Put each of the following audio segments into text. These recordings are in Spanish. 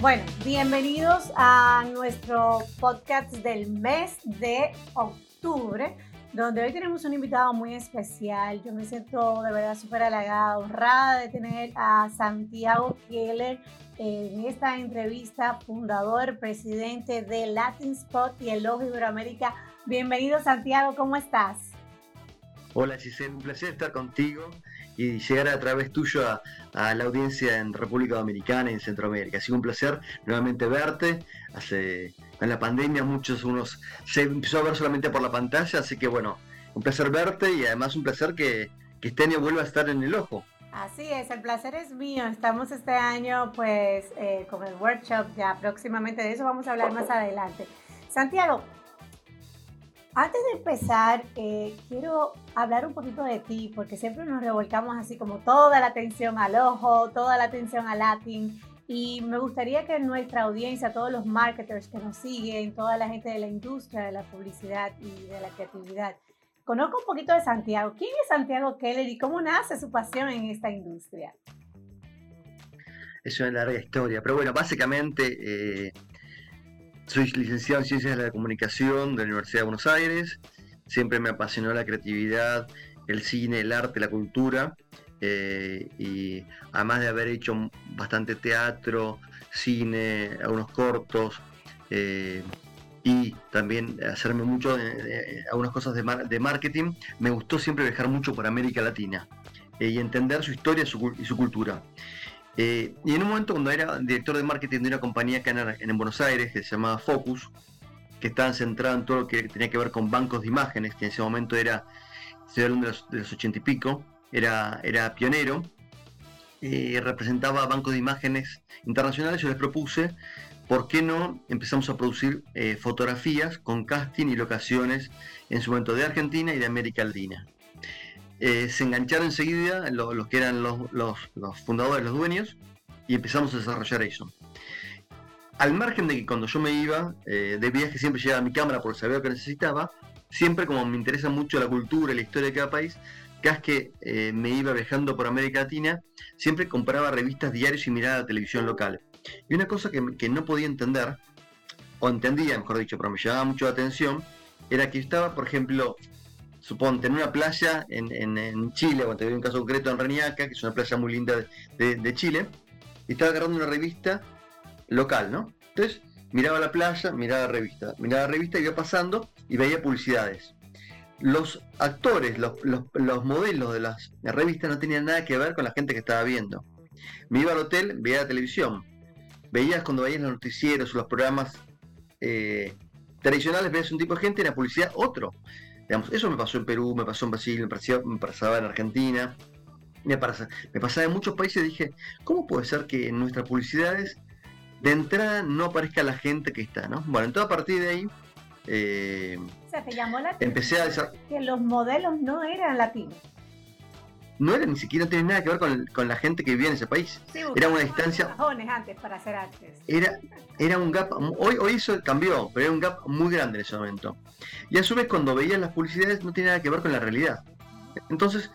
Bueno, bienvenidos a nuestro podcast del mes de octubre, donde hoy tenemos un invitado muy especial. Yo me siento de verdad súper halagada, honrada de tener a Santiago Keller en esta entrevista, fundador, presidente de Latin Spot y el Ojo Iberoamérica. Bienvenido Santiago, ¿cómo estás? Hola Giselle, un placer estar contigo y llegar a través tuyo a, la audiencia en República Dominicana y en Centroamérica. Ha sido un placer nuevamente verte. Hace, en la pandemia muchos unos se empezó a ver solamente por la pantalla, así que bueno, un placer verte y además un placer que, que este año vuelva a estar en el ojo. Así es, el placer es mío. Estamos este año pues eh, con el workshop ya próximamente, de eso vamos a hablar más adelante. Santiago, antes de empezar, eh, quiero hablar un poquito de ti, porque siempre nos revolcamos así como toda la atención al ojo, toda la atención al Latin. Y me gustaría que nuestra audiencia, todos los marketers que nos siguen, toda la gente de la industria de la publicidad y de la creatividad, conozca un poquito de Santiago. ¿Quién es Santiago Keller y cómo nace su pasión en esta industria? Es una larga historia, pero bueno, básicamente eh, soy licenciado en Ciencias de la Comunicación de la Universidad de Buenos Aires. Siempre me apasionó la creatividad, el cine, el arte, la cultura. Eh, y además de haber hecho bastante teatro, cine, algunos cortos, eh, y también hacerme mucho algunas cosas de, marketing, me gustó siempre viajar mucho por América Latina eh, y entender su historia y su cultura. Eh, y en un momento cuando era director de marketing de una compañía que en, en Buenos Aires, que se llamaba Focus, que estaba centrada en todo lo que tenía que ver con bancos de imágenes, que en ese momento era, estoy hablando de los, ochenta y pico, era, era pionero, y representaba bancos de imágenes internacionales, yo les propuse, ¿por qué no empezamos a producir eh, fotografías con casting y locaciones en su momento de Argentina y de América Latina? Eh, se engancharon enseguida los, que eran los, fundadores, los dueños, y empezamos a desarrollar eso. Al margen de que cuando yo me iba eh, de viaje siempre llevaba mi cámara porque sabía lo que necesitaba, siempre como me interesa mucho la cultura y la historia de cada país, cada que eh, me iba viajando por América Latina, siempre compraba revistas diarios y miraba la televisión local. Y una cosa que, que no podía entender, o entendía, mejor dicho, pero me llamaba mucho la atención, era que estaba, por ejemplo, suponte, en una playa en, en, Chile, o te un caso concreto en Reñaca, que es una playa muy linda de, Chile, y estaba agarrando una revista local, ¿no? Entonces, miraba la playa, miraba la revista, miraba la revista, iba pasando y veía publicidades. Los actores, los, los, modelos de las revistas no tenían nada que ver con la gente que estaba viendo. Me iba al hotel, veía la televisión. Veías cuando veías los noticieros o los programas eh, tradicionales, veías un tipo de gente y en la publicidad otro eso me pasó en Perú, me pasó en Brasil, me, pasaba en Argentina, me, pasaba en muchos países. Dije, ¿cómo puede ser que en nuestras publicidades de entrada no aparezca la gente que está? ¿no? Bueno, entonces a partir de ahí... Eh, o sea, te llamó la empecé a que los modelos no eran latinos no era ni siquiera no tenía nada que ver con, la gente que vivía en ese país. era una distancia. antes para hacer artes. Era, era un gap, hoy, hoy eso cambió, pero era un gap muy grande en ese momento. Y a su vez cuando veían las publicidades no tenía nada que ver con la realidad. Entonces,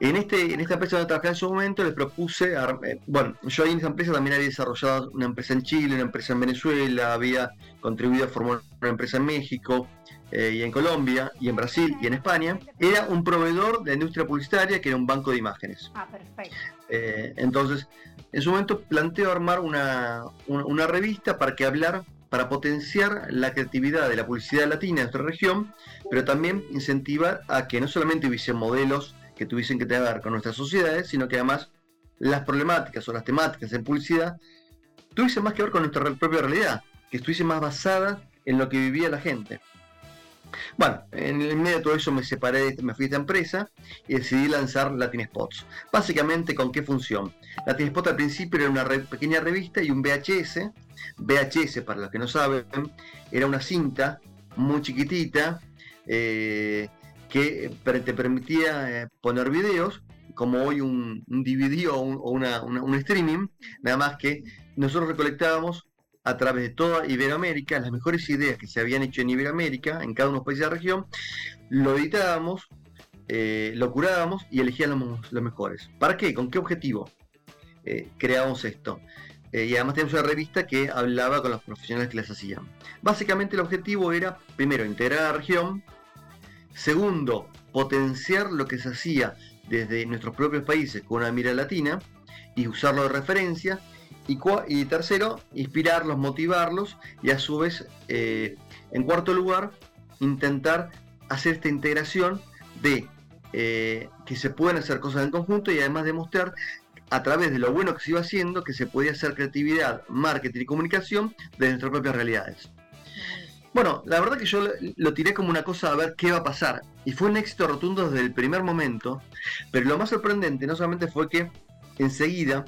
en, este, en esta empresa donde trabajaba en su momento les propuse, eh, bueno, yo ahí en esa empresa también había desarrollado una empresa en Chile, una empresa en Venezuela, había contribuido a formar una empresa en México, eh, y en Colombia, y en Brasil, y en España, era un proveedor de la industria publicitaria que era un banco de imágenes. Ah, perfecto. Eh, entonces, en su momento planteo armar una, una, revista para que hablar, para potenciar la creatividad de la publicidad latina en nuestra región, pero también incentivar a que no solamente hubiesen modelos que tuviesen que tener con nuestras sociedades, sino que además las problemáticas o las temáticas en publicidad tuviesen más que ver con nuestra propia realidad, que estuviesen más basadas en lo que vivía la gente. Bueno, en el medio de todo eso me separé, me fui de esta empresa y decidí lanzar Latin Spots. Básicamente, ¿con qué función? Latin Spots al principio era una pequeña revista y un VHS. VHS, para los que no saben, era una cinta muy chiquitita eh, que te permitía eh, poner videos, como hoy un, DVD o, un streaming, nada más que nosotros recolectábamos a través de toda Iberoamérica, las mejores ideas que se habían hecho en Iberoamérica, en cada uno de los países de la región, lo editábamos, eh, lo curábamos y elegíamos los mejores. ¿Para qué? ¿Con qué objetivo eh, creamos esto? eh, y además teníamos una revista que hablaba con los profesionales que las hacían. Básicamente el objetivo era, primero, integrar a la región, segundo, potenciar lo que se hacía desde nuestros propios países con una mira latina y usarlo de referencia, y, tercero, inspirarlos, motivarlos y a su vez, eh, en cuarto lugar, intentar hacer esta integración de eh, que se pueden hacer cosas en conjunto y además demostrar a través de lo bueno que se iba haciendo que se podía hacer creatividad, marketing y comunicación de nuestras propias realidades. Bueno, la verdad que yo lo, tiré como una cosa a ver qué va a pasar. Y fue un éxito rotundo desde el primer momento. Pero lo más sorprendente no solamente fue que enseguida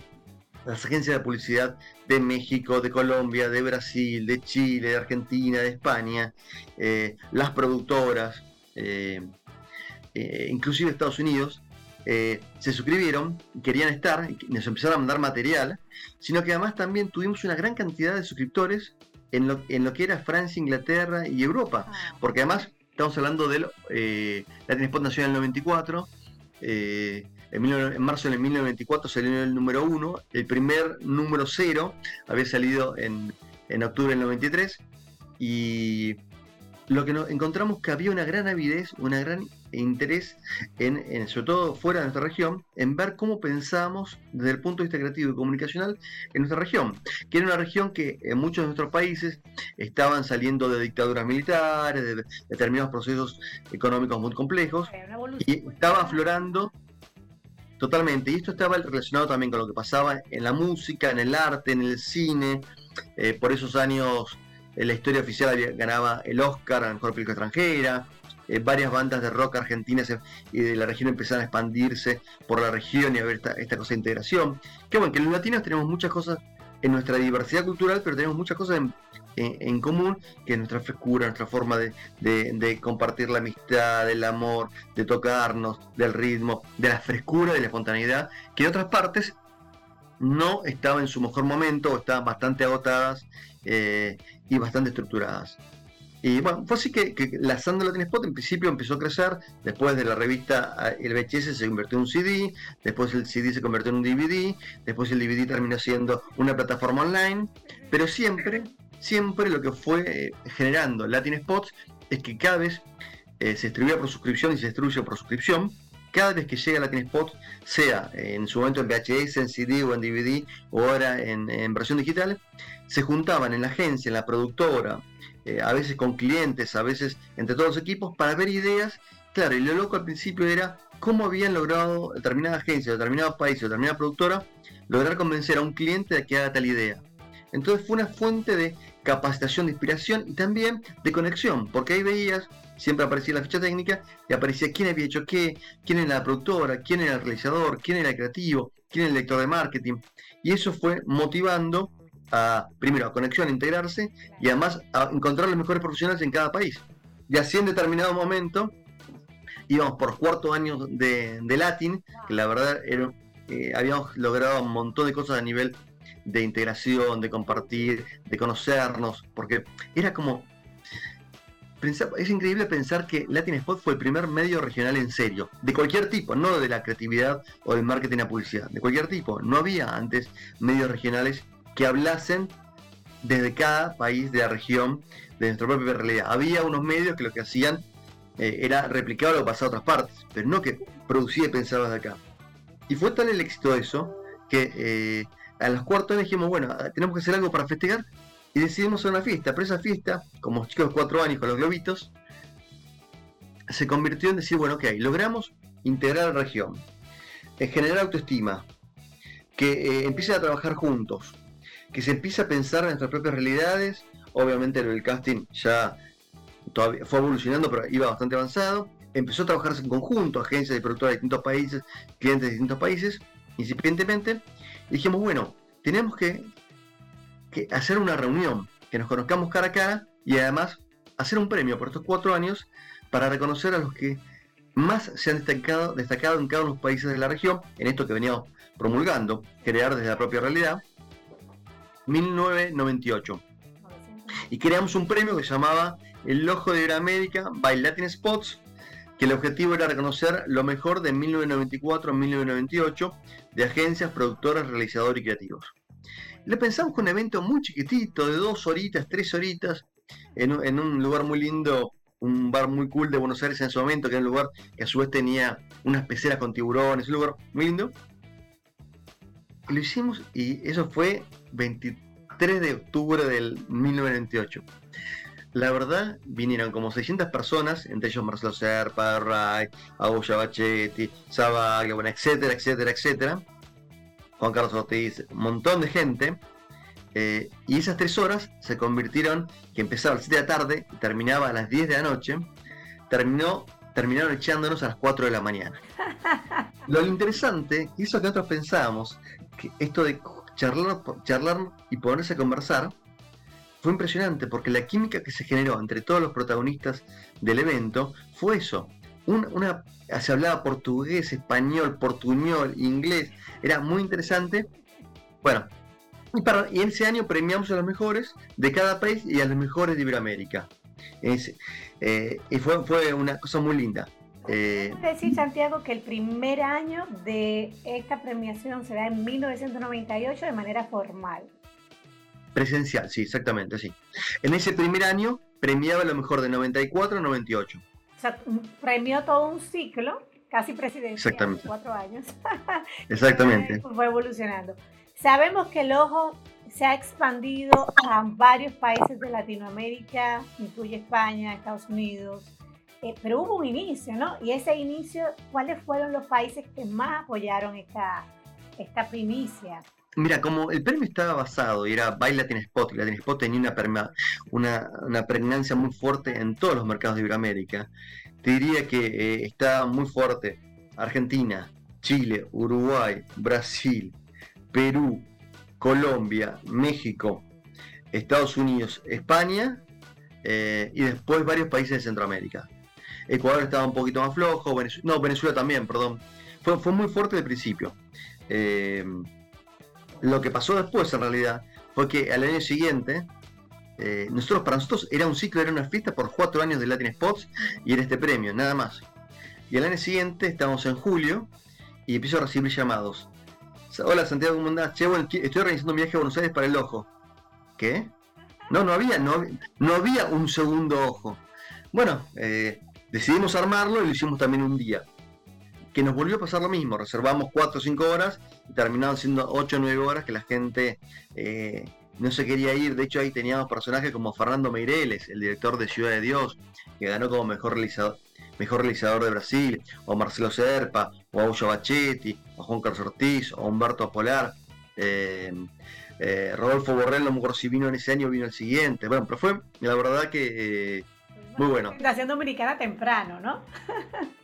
las agencias de publicidad de México, de Colombia, de Brasil, de Chile, de Argentina, de España, eh, las productoras, eh, eh, inclusive Estados Unidos, se suscribieron, querían estar, y nos empezaron a mandar material, sino que además también tuvimos una gran cantidad de suscriptores en lo, en lo que era Francia, Inglaterra y Europa, ah. porque además estamos hablando del Latin Spot nació en el 94, en, marzo de 1994 salió el número 1, el primer número 0 había salido en, octubre del 93 y lo que nos encontramos que había una gran avidez, un gran interés, en, sobre todo fuera de nuestra región, en ver cómo pensábamos desde el punto de vista creativo y comunicacional en nuestra región, que era una región que en muchos de nuestros países estaban saliendo de dictaduras militares, de determinados procesos económicos muy complejos, y estaba aflorando Totalmente, y esto estaba relacionado también con lo que pasaba en la música, en el arte, en el cine. Eh, por esos años en la historia oficial ganaba el Oscar a la mejor película extranjera. Eh, varias bandas de rock argentinas y de la región empezaron a expandirse por la región y a ver esta, esta cosa de integración. Que bueno, que los latinos tenemos muchas cosas en nuestra diversidad cultural, pero tenemos muchas cosas en, en, común, que es nuestra frescura, nuestra forma de, compartir la amistad, el amor, de tocarnos, del ritmo, de la frescura, de la espontaneidad, que en otras partes no estaban en su mejor momento estaban bastante agotadas eh, y bastante estructuradas. Y bueno, fue así que, la Sandra Latin Spot en principio empezó a crecer, después de la revista el VHS se convirtió en un CD, después el CD se convirtió en un DVD, después el DVD terminó siendo una plataforma online, pero siempre siempre lo que fue eh, generando Latin Spots es que cada vez eh, se distribuía por suscripción y se distribuye por suscripción. Cada vez que llega Latin Spot, sea en su momento en VHS, en CD o en DVD, o ahora en, versión digital, se juntaban en la agencia, en la productora, eh, a veces con clientes, a veces entre todos los equipos, para ver ideas. Claro, y lo loco al principio era cómo habían logrado determinada agencia, determinado país, determinada productora, lograr convencer a un cliente de que haga tal idea. Entonces fue una fuente de capacitación de inspiración y también de conexión, porque ahí veías, siempre aparecía la ficha técnica y aparecía quién había hecho qué, quién era la productora, quién era el realizador, quién era el creativo, quién era el lector de marketing. Y eso fue motivando a, primero, a conexión, a integrarse y además a encontrar los mejores profesionales en cada país. Y así en determinado momento íbamos por cuarto año de, de Latin, que la verdad era, eh, habíamos logrado un montón de cosas a nivel de integración, de compartir, de conocernos, porque era como... Es increíble pensar que Latin Spot fue el primer medio regional en serio, de cualquier tipo, no de la creatividad o del marketing a publicidad, de cualquier tipo. No había antes medios regionales que hablasen desde cada país de la región, de nuestra propia realidad. Había unos medios que lo que hacían eh, era replicar lo que pasaba a otras partes, pero no que producía y pensaba de acá. Y fue tal el éxito de eso que eh, a los cuartos dijimos, bueno, tenemos que hacer algo para festejar y decidimos hacer una fiesta. Pero esa fiesta, como chicos de cuatro años con los globitos, se convirtió en decir, bueno, ok, logramos integrar la región, en generar autoestima, que eh, empiecen a trabajar juntos, que se empiece a pensar en nuestras propias realidades. Obviamente el casting ya fue evolucionando, pero iba bastante avanzado. Empezó a trabajarse en conjunto, agencias y productoras de distintos países, clientes de distintos países, incipientemente, dijimos, bueno, tenemos que, hacer una reunión, que nos conozcamos cara a cara y además hacer un premio por estos cuatro años para reconocer a los que más se han destacado, destacado en cada uno de los países de la región, en esto que veníamos promulgando, crear desde la propia realidad, 1998. Y creamos un premio que se llamaba El Ojo de Iberoamérica by Latin Spots, que el objetivo era reconocer lo mejor de 1994 a 1998 de agencias, productoras, realizadores y creativos. Le pensamos con un evento muy chiquitito, de dos horitas, tres horitas, en, un lugar muy lindo, un bar muy cool de Buenos Aires en ese momento, que era un lugar que a su vez tenía unas peceras con tiburones, un lugar muy lindo. lo hicimos y eso fue 23 de octubre del 1998. La verdad, vinieron como 600 personas, entre ellos Marcelo Serpa, Ray, Augusto Bachetti, Sabaglia, bueno, etcétera, etcétera, etcétera. Juan Carlos Ortiz, un montón de gente. Eh, y esas tres horas se convirtieron, que empezaba a las 7 de la tarde y terminaba a las 10 de la noche, terminó, terminaron echándonos a las 4 de la mañana. Lo interesante, eso que nosotros pensábamos, que esto de charlar, charlar y ponerse a conversar, fue impresionante porque la química que se generó entre todos los protagonistas del evento fue eso. Una, se hablaba portugués, español, portuñol, inglés, era muy interesante. Bueno, y, para, y ese año premiamos a los mejores de cada país y a los mejores de Iberoamérica. Eh, y fue, fue una cosa muy linda. Eh, decir, Santiago, que el primer año de esta premiación será en 1998 de manera formal. Presencial, sí, exactamente, sí. En ese primer año premiaba lo mejor de 94 a 98. O sea, premió todo un ciclo, casi presidencial, exactamente. cuatro años. exactamente. Fue evolucionando. Sabemos que el ojo se ha expandido a varios países de Latinoamérica, incluye España, Estados Unidos, eh, pero hubo un inicio, ¿no? Y ese inicio, ¿cuáles fueron los países que más apoyaron esta, esta primicia? Mira, como el premio estaba basado y era Baila Latin Spot, y Latin Spot tenía una, una, una, pregnancia muy fuerte en todos los mercados de Iberoamérica, te diría que eh, está muy fuerte Argentina, Chile, Uruguay, Brasil, Perú, Colombia, México, Estados Unidos, España eh, y después varios países de Centroamérica. Ecuador estaba un poquito más flojo, no, Venezuela también, perdón. Fue, fue muy fuerte de principio. Eh, lo que pasó después, en realidad, fue que al año siguiente, eh, nosotros para nosotros era un ciclo, era una fiesta por cuatro años de Latin Spots y era este premio, nada más. Y al año siguiente, estamos en julio, y empiezo a recibir llamados. Hola Santiago, ¿cómo andás? Che, estoy organizando un viaje a Buenos Aires para el ojo. ¿Qué? No, no había, no, no había un segundo ojo. Bueno, eh, decidimos armarlo y lo hicimos también un día que nos volvió a pasar lo mismo. Reservamos 4 o 5 horas y terminaron siendo 8 o 9 horas que la gente eh, no se quería ir. De hecho, ahí teníamos personajes como Fernando Meireles, el director de Ciudad de Dios, que ganó como mejor realizador, mejor realizador de Brasil, o Marcelo Serpa, o Aulio Bachetti, o Juan Carlos Ortiz, o Humberto Polar. Eh, eh, Rodolfo Borrell, no me acuerdo si vino en ese año vino el siguiente. Bueno, pero fue la verdad que muy bueno. Nación Dominicana temprano, ¿no?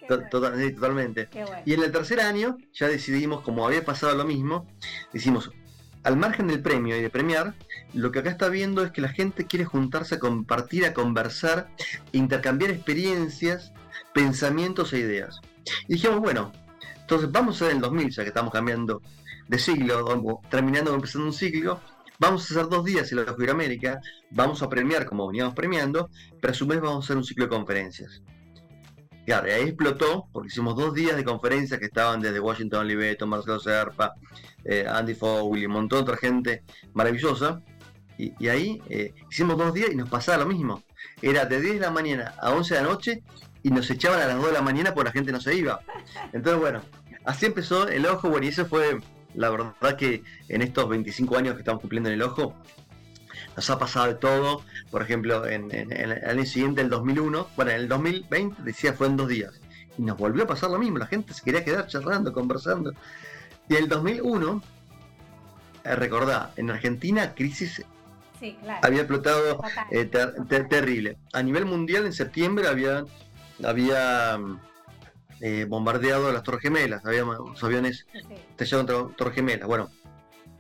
totalmente. Y en el tercer año ya decidimos, como había pasado lo mismo, decimos, al margen del premio y de premiar, lo que acá está viendo es que la gente quiere juntarse a compartir, a conversar, intercambiar experiencias, pensamientos e ideas. Y dijimos, bueno, entonces vamos a hacer el 2000, ya que estamos cambiando de siglo, terminando o empezando un ciclo, vamos a hacer dos días en la América, vamos a premiar como veníamos premiando, pero a su vez vamos a hacer un ciclo de conferencias. Claro, y ahí explotó, porque hicimos dos días de conferencias que estaban desde Washington Oliveto, Marcelo Serpa, eh, Andy Fowley, un montón de otra gente maravillosa. Y, ahí eh, hicimos dos días y nos pasaba lo mismo. Era de 10 de la mañana a 11 de la noche y nos echaban a las 2 de la mañana porque la gente no se iba. Entonces, bueno, así empezó el ojo, bueno, y eso fue la verdad que en estos 25 años que estamos cumpliendo en el ojo, nos ha pasado de todo. Por ejemplo, en, el año siguiente, el 2001, bueno, en el 2020 decía fue en dos días. Y nos volvió a pasar lo mismo, la gente se quería quedar charlando, conversando. Y en el 2001, eh, recordá, en Argentina crisis había explotado eh, terrible. A nivel mundial, en septiembre había, había eh, bombardeado las Torres Gemelas, habíamos aviones estrellados Torres Gemelas. Bueno,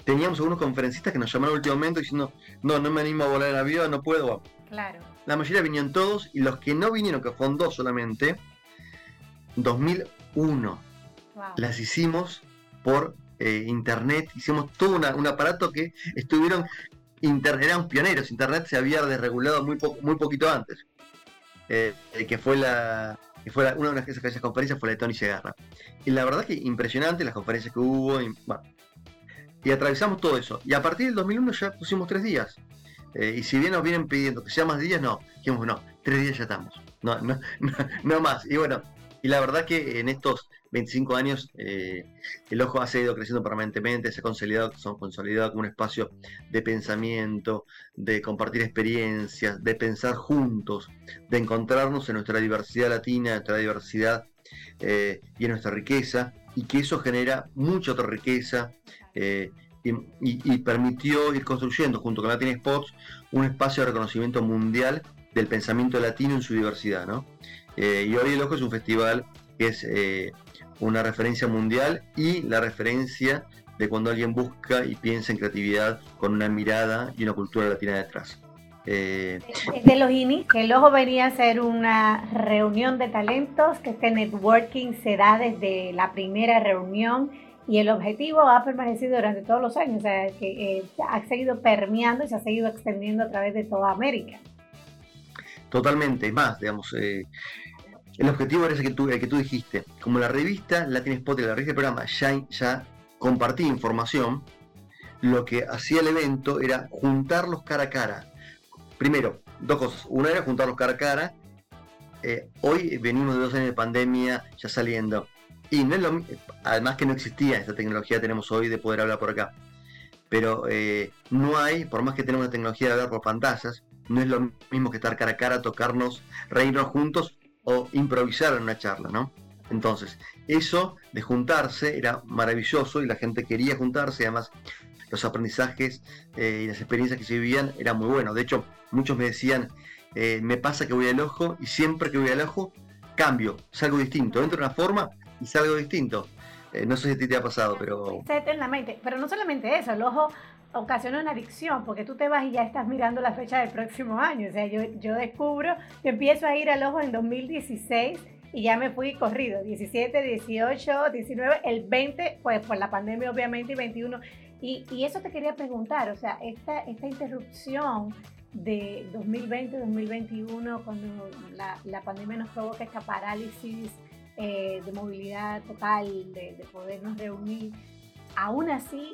teníamos algunos conferencistas que nos llamaron en último momento diciendo, no, no me animo a volar en avión, no puedo. Claro. La mayoría vinieron todos y los que no vinieron, que fueron dos solamente, 2001. Las hicimos por eh, internet, hicimos todo un aparato que estuvieron, inter, eran pioneros, internet se había desregulado muy, muy poquito antes, eh, que fue la, que fue una de esas conferencias fue la de Tony Segarra. Y la verdad que impresionante las conferencias que hubo. Y, y atravesamos todo eso. Y a partir del 2001 ya pusimos tres días. Eh, y si bien nos vienen pidiendo que sea más días, no. Dijimos, no, tres días ya estamos. No, no, no, más. Y bueno, y la verdad que en estos 25 años eh, el ojo ha seguido creciendo permanentemente, se ha consolidado, se ha consolidado como un espacio de pensamiento, de compartir experiencias, de pensar juntos, de encontrarnos en nuestra diversidad latina, en nuestra diversidad eh, y en nuestra riqueza, y que eso genera mucha otra riqueza eh, y, permitió ir construyendo junto con Latin Spots un espacio de reconocimiento mundial del pensamiento latino en su diversidad. ¿no? Y hoy el Ojo es un festival que es una referencia mundial y la referencia de cuando alguien busca y piensa en creatividad con una mirada y una cultura latina detrás. Eh, Desde los inicios, el ojo venía a ser una reunión de talentos, que este networking se da desde la primera reunión y el objetivo ha permanecido durante todos los años, o sea, que eh, ha seguido permeando y se ha seguido extendiendo a través de toda América. Totalmente, más, digamos, eh, el objetivo era ese que tú, el que tú dijiste. Como la revista Latin Spot y la revista del programa ya, ya compartía información, lo que hacía el evento era juntarlos cara a cara primero, dos cosas. Una era juntarlos cara a cara. Eh, hoy venimos de dos años de pandemia ya saliendo. Y no es lo además que no existía esta tecnología que tenemos hoy de poder hablar por acá. Pero eh, no hay, por más que tenemos la tecnología de hablar por pantallas, no es lo mismo que estar cara a cara, tocarnos, reírnos juntos o improvisar en una charla, ¿no? Entonces, eso de juntarse era maravilloso y la gente quería juntarse, además los aprendizajes eh, y las experiencias que se vivían eran muy buenos. De hecho, muchos me decían, eh, me pasa que voy al ojo y siempre que voy al ojo cambio, salgo distinto, entro en una forma y salgo distinto. Eh, no sé si a ti te ha pasado, pero... Eternamente, pero no solamente eso, el ojo ocasiona una adicción, porque tú te vas y ya estás mirando la fecha del próximo año. O sea, yo, yo descubro, que empiezo a ir al ojo en 2016 y ya me fui corrido, 17, 18, 19, el 20, pues por la pandemia obviamente, y 21. Y, y eso te quería preguntar, o sea, esta, esta interrupción de 2020-2021, cuando la, la, pandemia nos provoca esta parálisis eh, de movilidad total, de, de, podernos reunir, aún así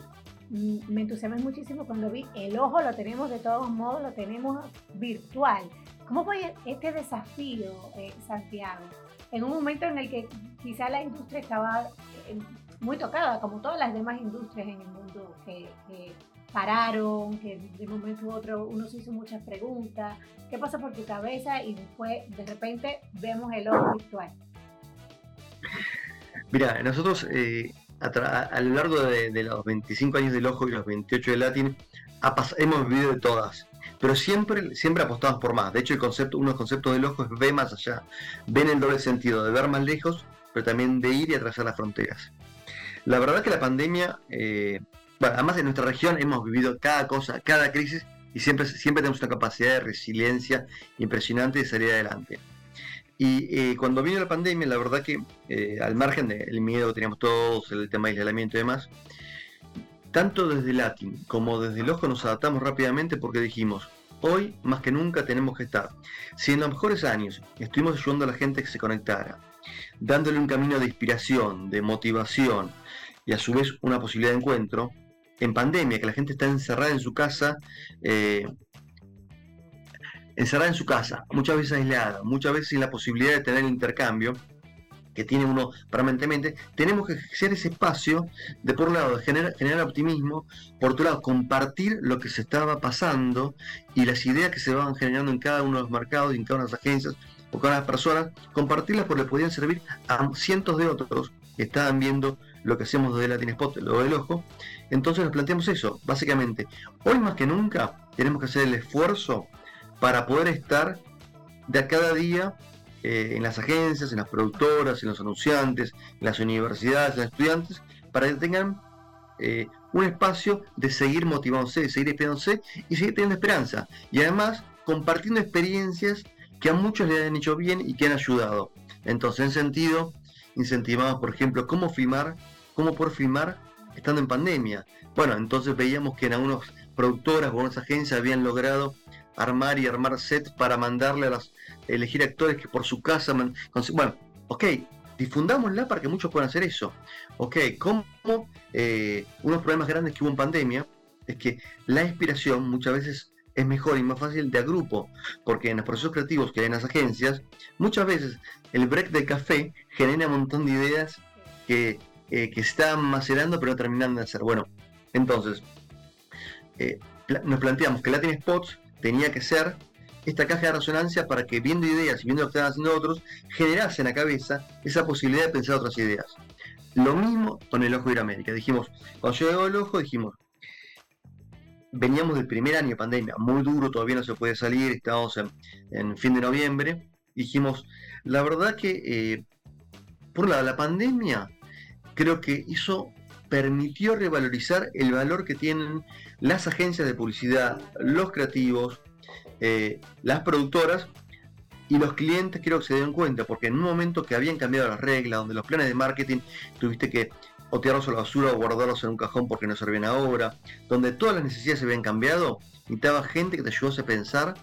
me entusiasmé muchísimo cuando vi el ojo lo tenemos de todos modos, lo tenemos virtual. ¿Cómo fue este desafío, eh, Santiago? En un momento en el que quizá la industria estaba eh, muy tocada, como todas las demás industrias en el mundo que, pararon, que de un momento u otro uno se hizo muchas preguntas, ¿qué pasa por tu cabeza? Y después de repente vemos el ojo virtual. Mira, nosotros eh, a, lo largo de, los 25 años del ojo y los 28 de Latin hemos vivido de todas, pero siempre, siempre apostamos por más. De hecho, el concepto, uno de los conceptos del ojo es ve más allá, ven el doble sentido de ver más lejos, pero también de ir y atravesar las fronteras. La verdad que la pandemia, eh, bueno, además en nuestra región hemos vivido cada cosa, cada crisis y siempre, siempre tenemos una capacidad de resiliencia impresionante de salir adelante. Y eh, cuando vino la pandemia, la verdad que eh, al margen del miedo que teníamos todos, el tema de aislamiento y demás, tanto desde Latin como desde el ojo nos adaptamos rápidamente porque dijimos, hoy más que nunca tenemos que estar. Si en los mejores años estuvimos ayudando a la gente que se conectara, dándole un camino de inspiración, de motivación y a su vez una posibilidad de encuentro, en pandemia, que la gente está encerrada en su casa, eh, encerrada en su casa, muchas veces aislada, muchas veces sin la posibilidad de tener intercambio que tiene uno permanentemente, tenemos que ejercer ese espacio de por un lado generar, generar optimismo, por otro lado compartir lo que se estaba pasando y las ideas que se van generando en cada uno de los mercados en cada una de las agencias o cada una de las personas, compartirlas porque le podían servir a cientos de otros que estaban viendo lo que hacemos desde Latin Spot, lo del ojo. Entonces nos planteamos eso, básicamente. Hoy más que nunca tenemos que hacer el esfuerzo para poder estar de a cada día eh, en las agencias, en las productoras, en los anunciantes, en las universidades, en los estudiantes, para que tengan eh, un espacio de seguir motivándose, de seguir esperándose y seguir teniendo esperanza. Y además compartiendo experiencias que a muchos le han hecho bien y que han ayudado. Entonces, en sentido, incentivamos, por ejemplo, cómo filmar, cómo por filmar estando en pandemia. Bueno, entonces veíamos que en algunas productoras o algunas agencias habían logrado armar y armar sets para mandarle a las elegir actores que por su casa bueno ok difundámosla para que muchos puedan hacer eso. Ok, como eh, unos problemas grandes que hubo en pandemia es que la inspiración muchas veces es mejor y más fácil de agrupo, porque en los procesos creativos que hay en las agencias, muchas veces el break de café genera un montón de ideas que, eh, que están macerando pero no terminan de hacer. Bueno, entonces, eh, nos planteamos que Latin Spots tenía que ser esta caja de resonancia para que viendo ideas y viendo lo que estaban haciendo otros, generase en la cabeza esa posibilidad de pensar otras ideas. Lo mismo con el Ojo de América. Dijimos, cuando llegó el Ojo, dijimos, veníamos del primer año de pandemia, muy duro, todavía no se puede salir, estábamos en, fin de noviembre. Dijimos, la verdad que eh, por la, la pandemia creo que hizo permitió revalorizar el valor que tienen las agencias de publicidad, los creativos, eh, las productoras y los clientes creo que se dieron cuenta, porque en un momento que habían cambiado las reglas, donde los planes de marketing tuviste que o tirarlos a la basura o guardarlos en un cajón porque no servían ahora, donde todas las necesidades se habían cambiado, necesitaba gente que te ayudase a pensar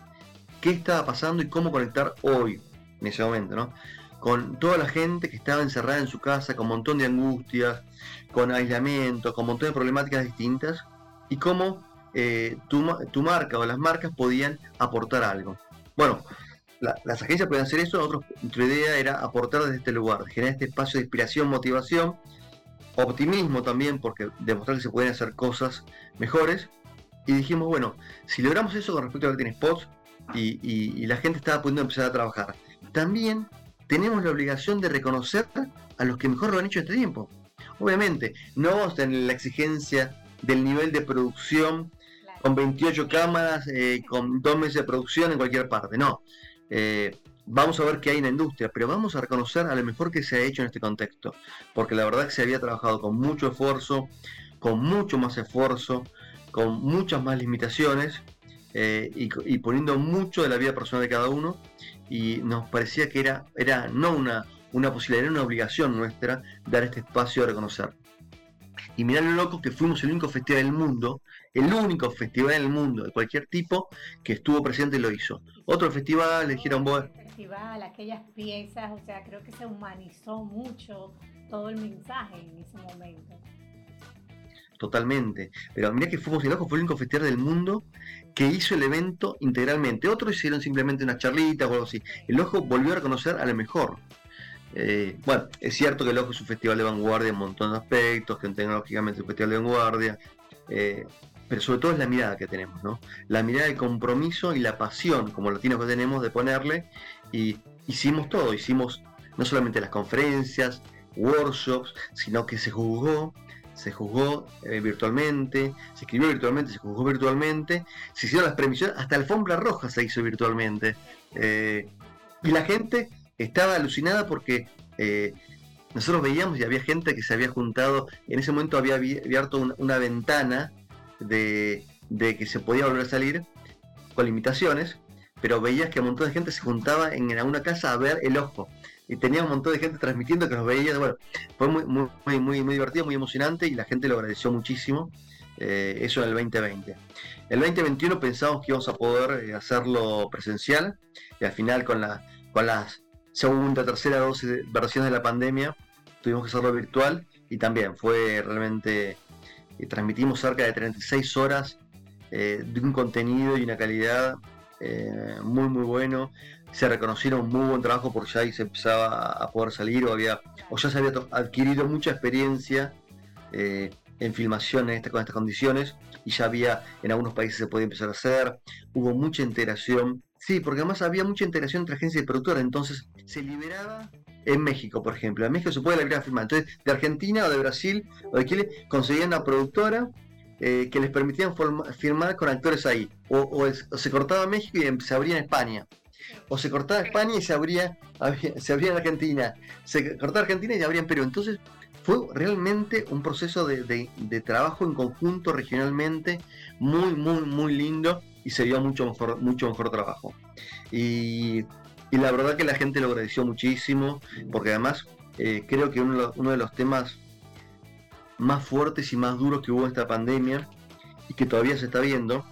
qué estaba pasando y cómo conectar hoy, en ese momento, ¿no? Con toda la gente que estaba encerrada en su casa, con un montón de angustias, con aislamiento, con un montón de problemáticas distintas, y cómo eh, tu, marca o las marcas podían aportar algo. Bueno, las agencias pueden hacer eso, nuestra idea era aportar desde este lugar, generar este espacio de inspiración, motivación, optimismo también, porque demostrar que se pueden hacer cosas mejores. Y dijimos, bueno, si logramos eso con respecto a Latin Spots y, y la gente estaba pudiendo empezar a trabajar, también tenemos la obligación de reconocer a los que mejor lo han hecho este tiempo. Obviamente, no vamos a tener la exigencia del nivel de producción con 28 cámaras, eh, con dos meses de producción en cualquier parte. No. Eh, vamos a ver qué hay en la industria, pero vamos a reconocer a lo mejor que se ha hecho en este contexto. Porque la verdad que se había trabajado con mucho esfuerzo, con mucho más esfuerzo, con muchas más limitaciones eh, y, poniendo mucho de la vida personal de cada uno. Y nos parecía que era, era no una, una posibilidad, una obligación nuestra dar este espacio a reconocer. Y mirá lo loco que fuimos el único festival del mundo, el único festival del mundo de cualquier tipo que estuvo presente y lo hizo. Otro festival, le dijeron vos. Festival, aquellas piezas, o sea, creo que se humanizó mucho todo el mensaje en ese momento. Totalmente. Pero mira que fuimos el ojo, fue el único festival del mundo que hizo el evento integralmente. Otros hicieron simplemente unas charlitas o algo así. El ojo volvió a reconocer a lo mejor. Eh, bueno, es cierto que el Ojo es un festival de vanguardia en un montón de aspectos, que tecnológicamente es un festival de vanguardia, eh, pero sobre todo es la mirada que tenemos, ¿no? La mirada de compromiso y la pasión como latinos que tenemos de ponerle y hicimos todo, hicimos no solamente las conferencias, workshops, sino que se juzgó, se juzgó eh, virtualmente, se escribió virtualmente, se juzgó virtualmente, se hicieron las premisiones, hasta alfombra roja se hizo virtualmente. y la gente estaba alucinada porque eh, nosotros veíamos y había gente que se había juntado, en ese momento había abierto una, ventana de, que se podía volver a salir con limitaciones, pero veías que un montón de gente se juntaba en, una casa a ver el ojo. Y tenía un montón de gente transmitiendo que nos veía. Bueno, fue muy, muy, muy, muy divertido, muy emocionante y la gente lo agradeció muchísimo. Eh, eso en el 2020. El 2021 pensamos que íbamos a poder eh, hacerlo presencial y al final con, con las segunda, tercera dosis versión de la pandemia, tuvimos que hacerlo virtual y también fue realmente, eh, transmitimos cerca de 36 horas eh, de un contenido y una calidad eh, muy muy bueno. Se reconocieron muy buen trabajo porque ya se empezaba a poder salir o, había, o ya se había adquirido mucha experiencia en filmación en con estas condiciones y ya había en algunos países se podía empezar a hacer. Hubo mucha integración Sí, porque además había mucha integración entre agencia y productora, entonces se liberaba en México, por ejemplo. En México se puede liberar firmar. Entonces, de Argentina o de Brasil o de Chile conseguían una productora eh, que les permitían firmar con actores ahí. O, se cortaba México y se abría en España. O se cortaba España y se abría, se abría en Argentina. Se cortaba Argentina y se abría en Perú. Entonces, fue realmente un proceso de, de trabajo en conjunto regionalmente muy, muy, muy lindo y se dio mucho mejor, mucho mejor trabajo. Y, la verdad que la gente lo agradeció muchísimo, porque además eh, creo que uno, de los temas más fuertes y más duros que hubo en esta pandemia, y que todavía se está viendo,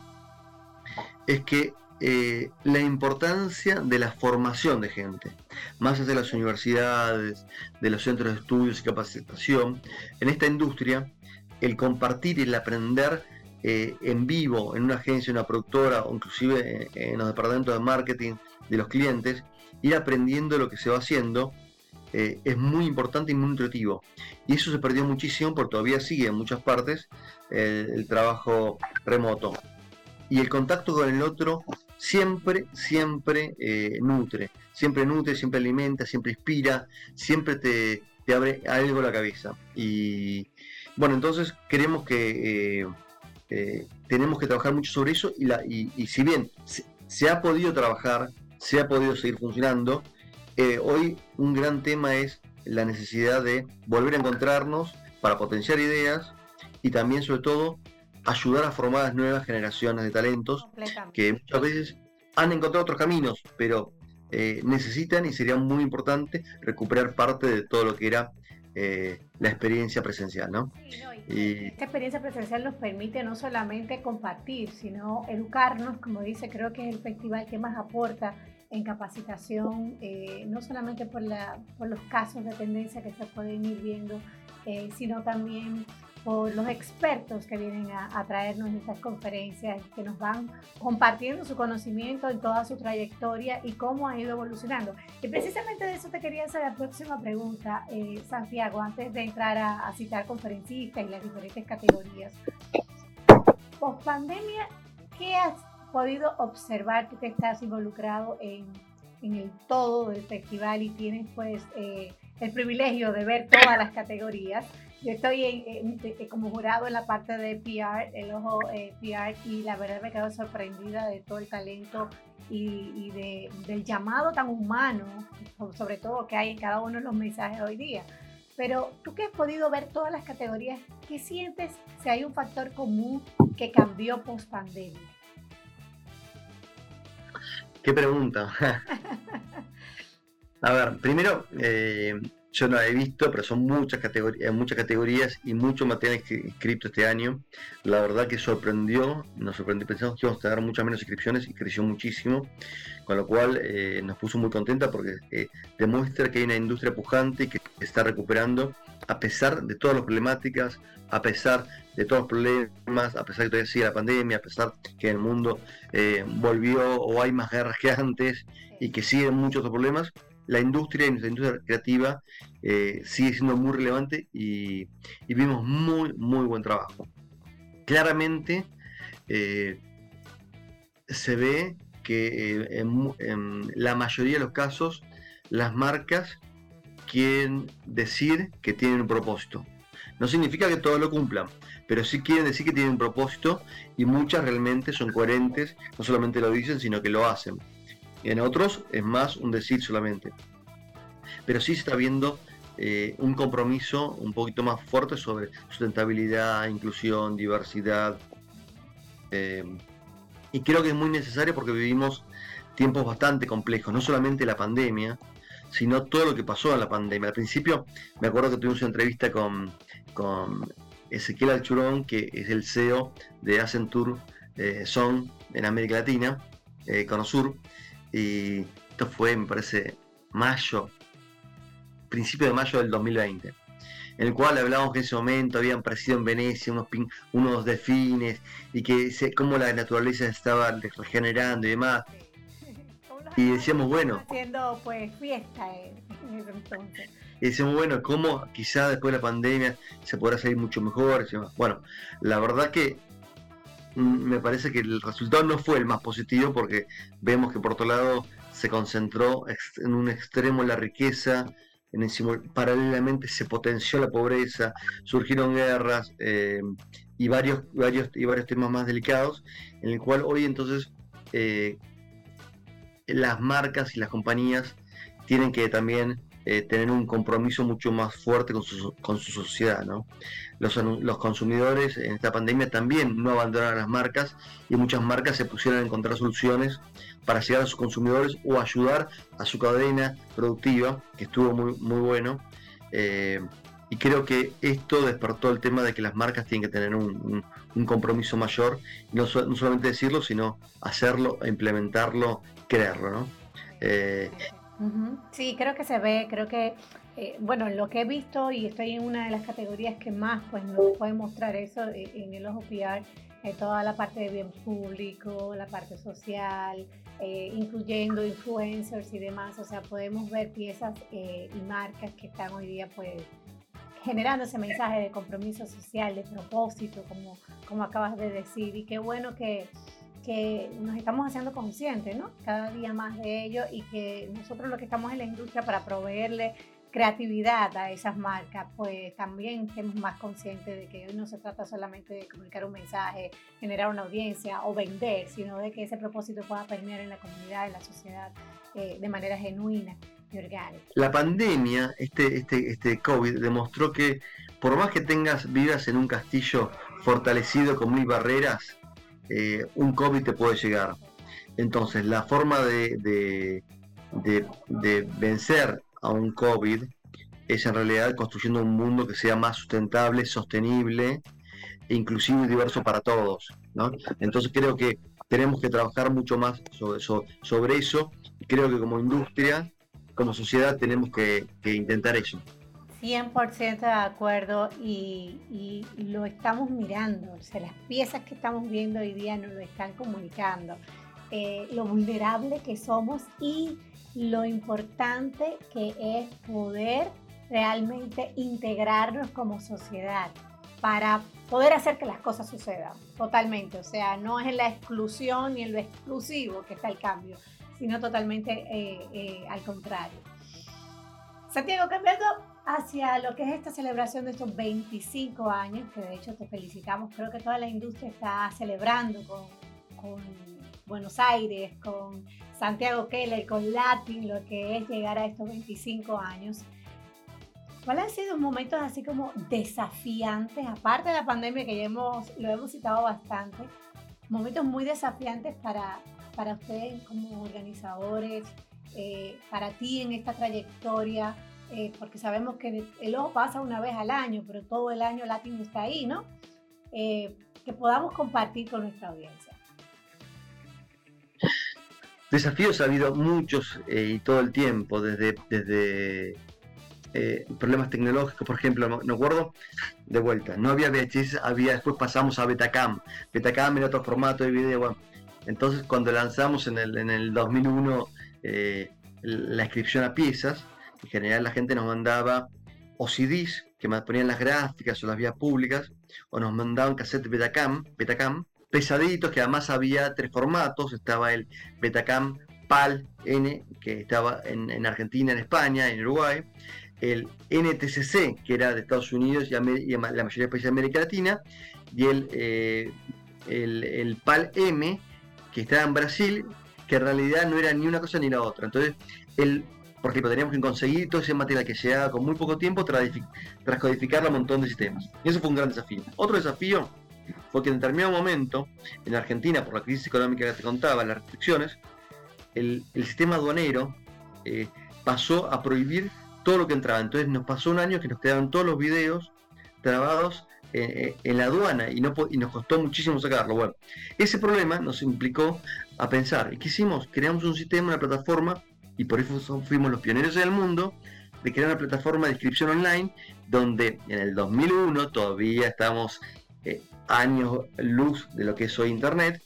es que eh, la importancia de la formación de gente, más allá de las universidades, de los centros de estudios y capacitación, en esta industria, el compartir y el aprender eh, en vivo, en una agencia, una productora, o inclusive en los departamentos de marketing de los clientes, ir aprendiendo lo que se va haciendo, eh, es muy importante y muy nutritivo. Y eso se perdió muchísimo porque todavía sigue en muchas partes el trabajo remoto. Y el contacto con el otro siempre, siempre eh, nutre, siempre nutre, siempre alimenta, siempre inspira, siempre te, abre algo la cabeza. Y bueno, entonces creemos que eh, tenemos que trabajar mucho sobre eso y, la, y, si bien se, ha podido trabajar, se ha podido seguir funcionando, hoy un gran tema es la necesidad de volver a encontrarnos para potenciar ideas y también sobre todo ayudar a formar nuevas generaciones de talentos que muchas veces han encontrado otros caminos, pero eh, necesitan y sería muy importante recuperar parte de todo lo que era eh, la experiencia presencial, ¿no? Esta experiencia presencial nos permite no solamente compartir, sino educarnos, como dice, creo que es el festival que más aporta en capacitación, eh, no solamente por, la, por los casos de tendencia que se pueden ir viendo, sino también por los expertos que vienen a, traernos estas conferencias, que nos van compartiendo su conocimiento en toda su trayectoria y cómo ha ido evolucionando. Y precisamente de eso te quería hacer la próxima pregunta, eh, Santiago, antes de entrar a, citar conferencistas y las diferentes categorías. Post pandemia, ¿qué has podido observar? que te estás involucrado en, en el todo del festival y tienes pues eh, el privilegio de ver todas las categorías. Yo estoy como jurado en la parte de PR, el ojo eh, PR, y la verdad me quedo sorprendida de todo el talento y, de, del llamado tan humano, sobre todo que hay en cada uno de los mensajes hoy día. Pero tú que has podido ver todas las categorías, ¿qué sientes si hay un factor común que cambió post pandemia? Qué pregunta. A ver, primero, eh, yo no he visto, pero son muchas categorías, muchas categorías y mucho material inscrito este año. La verdad que sorprendió, nos sorprendió, pensamos que íbamos a tener muchas menos inscripciones y creció muchísimo, con lo cual eh, nos puso muy contenta porque eh, demuestra que hay una industria pujante y que está recuperando a pesar de todas las problemáticas, a pesar de todos los problemas, a pesar de que todavía sigue la pandemia, a pesar que el mundo eh, volvió o hay más guerras que antes y que siguen muchos otros problemas, la industria y nuestra industria creativa eh, sigue siendo muy relevante y, vimos muy, muy buen trabajo. Claramente eh, se ve que eh, en, la mayoría de los casos las marcas quieren decir que tienen un propósito. No significa que todos lo cumplan, pero sí quieren decir que tienen un propósito y muchas realmente son coherentes, no solamente lo dicen, sino que lo hacen. En otros es más un decir solamente. Pero sí se está viendo eh, un compromiso un poquito más fuerte sobre sustentabilidad, inclusión, diversidad. Eh, y creo que es muy necesario porque vivimos tiempos bastante complejos, no solamente la pandemia, sino todo lo que pasó en la pandemia. Al principio me acuerdo que tuvimos una entrevista con, con Ezequiel Alchurón, que es el CEO de Accenture eh, Son en América Latina, eh, Conosur, y esto fue, me parece, mayo, principio de mayo del 2020, en el cual hablábamos que en ese momento habían aparecido en Venecia unos, unos delfines y que cómo la naturaleza estaba regenerando y demás. Y decíamos, bueno. Haciendo pues fiesta en ese entonces. Y decíamos, bueno, cómo quizás después de la pandemia se podrá salir mucho mejor. Bueno, la verdad que me parece que el resultado no fue el más positivo porque vemos que por otro lado se concentró en un extremo la riqueza, en el, paralelamente se potenció la pobreza, surgieron guerras eh, y, varios, varios, y varios temas más delicados, en el cual hoy entonces eh, las marcas y las compañías tienen que también eh, tener un compromiso mucho más fuerte con su, con su sociedad. ¿no? Los, consumidores en esta pandemia también no abandonaron las marcas y muchas marcas se pusieron a encontrar soluciones para llegar a sus consumidores o ayudar a su cadena productiva, que estuvo muy, muy bueno. Eh, y creo que esto despertó el tema de que las marcas tienen que tener un, compromiso mayor, no, no, solamente decirlo, sino hacerlo, implementarlo, creerlo, ¿no? Eh, sí, creo que se ve, creo que, eh, bueno, lo que he visto y estoy en una de las categorías que más pues nos puede mostrar eso eh, en el ojo PR, toda la parte de bien público, la parte social, incluyendo influencers y demás, o sea, podemos ver piezas y marcas que están hoy día pues generando ese mensaje de compromiso social, de propósito, como, como acabas de decir, y qué bueno que, que nos estamos haciendo conscientes, ¿no? Cada día más de ello y que nosotros lo que estamos en la industria para proveerle creatividad a esas marcas, pues también estemos más conscientes de que hoy no se trata solamente de comunicar un mensaje, generar una audiencia o vender, sino de que ese propósito pueda permear en la comunidad, en la sociedad, eh, de manera genuina y orgánica. La pandemia, este, este, este COVID, demostró que por más que tengas vidas en un castillo fortalecido con mil barreras, eh, un COVID te puede llegar. Entonces, la forma de, vencer a un COVID es en realidad construyendo un mundo que sea más sustentable, sostenible, inclusivo y diverso para todos. Entonces, creo que tenemos que trabajar mucho más sobre, sobre eso. Creo que como industria, como sociedad, tenemos que intentar eso. 100% de acuerdo y, lo estamos mirando, o sea, las piezas que estamos viendo hoy día nos lo están comunicando, eh, lo vulnerable que somos y lo importante que es poder realmente integrarnos como sociedad para poder hacer que las cosas sucedan totalmente, o sea, no es en la exclusión ni en lo exclusivo que está el cambio, sino totalmente eh, eh, al contrario. Santiago, cambiando hacia lo que es esta celebración de estos 25 años, que de hecho te felicitamos, creo que toda la industria está celebrando con, Buenos Aires, con Santiago Keller, con Latin, lo que es llegar a estos 25 años. ¿Cuáles han sido momentos así como desafiantes, aparte de la pandemia que ya hemos, lo hemos citado bastante, momentos muy desafiantes para, para ustedes como organizadores, eh, para ti en esta trayectoria? Eh, porque sabemos que el ojo pasa una vez al año, pero todo el año Latino está ahí, ¿no? Eh, que podamos compartir con nuestra audiencia. Desafíos ha habido muchos eh, y todo el tiempo, desde, desde problemas tecnológicos, por ejemplo, me acuerdo, de vuelta, no había VHS, había, después pasamos a Betacam, Betacam era otro formato de video, entonces cuando lanzamos en el, en el 2001 la inscripción a piezas, en general la gente nos mandaba o CDs que ponían las gráficas o las vías públicas, o nos mandaban cassette Betacam, Betacam, pesaditos, que además había tres formatos, estaba el Betacam PAL N, que estaba en, Argentina, en España, en Uruguay, el NTCC, que era de Estados Unidos y, la mayoría de países de América Latina, y eh, el, el PAL M, que estaba en Brasil, que en realidad no era ni una cosa ni la otra. Entonces, el porque que conseguir todo ese material que se con muy poco tiempo tras a un montón de sistemas. Y eso fue un gran desafío. Otro desafío fue que en determinado momento, en Argentina, por la crisis económica que te contaba, las restricciones, el, sistema aduanero eh, pasó a prohibir todo lo que entraba. Entonces nos pasó un año que nos quedaban todos los videos trabados eh, eh, en la aduana y, y nos costó muchísimo sacarlo. Bueno, ese problema nos implicó a pensar, ¿qué hicimos? Creamos un sistema, una plataforma y por eso fuimos los pioneros en el mundo de crear una plataforma de inscripción online donde en el 2001 todavía estamos eh, años luz de lo que es hoy internet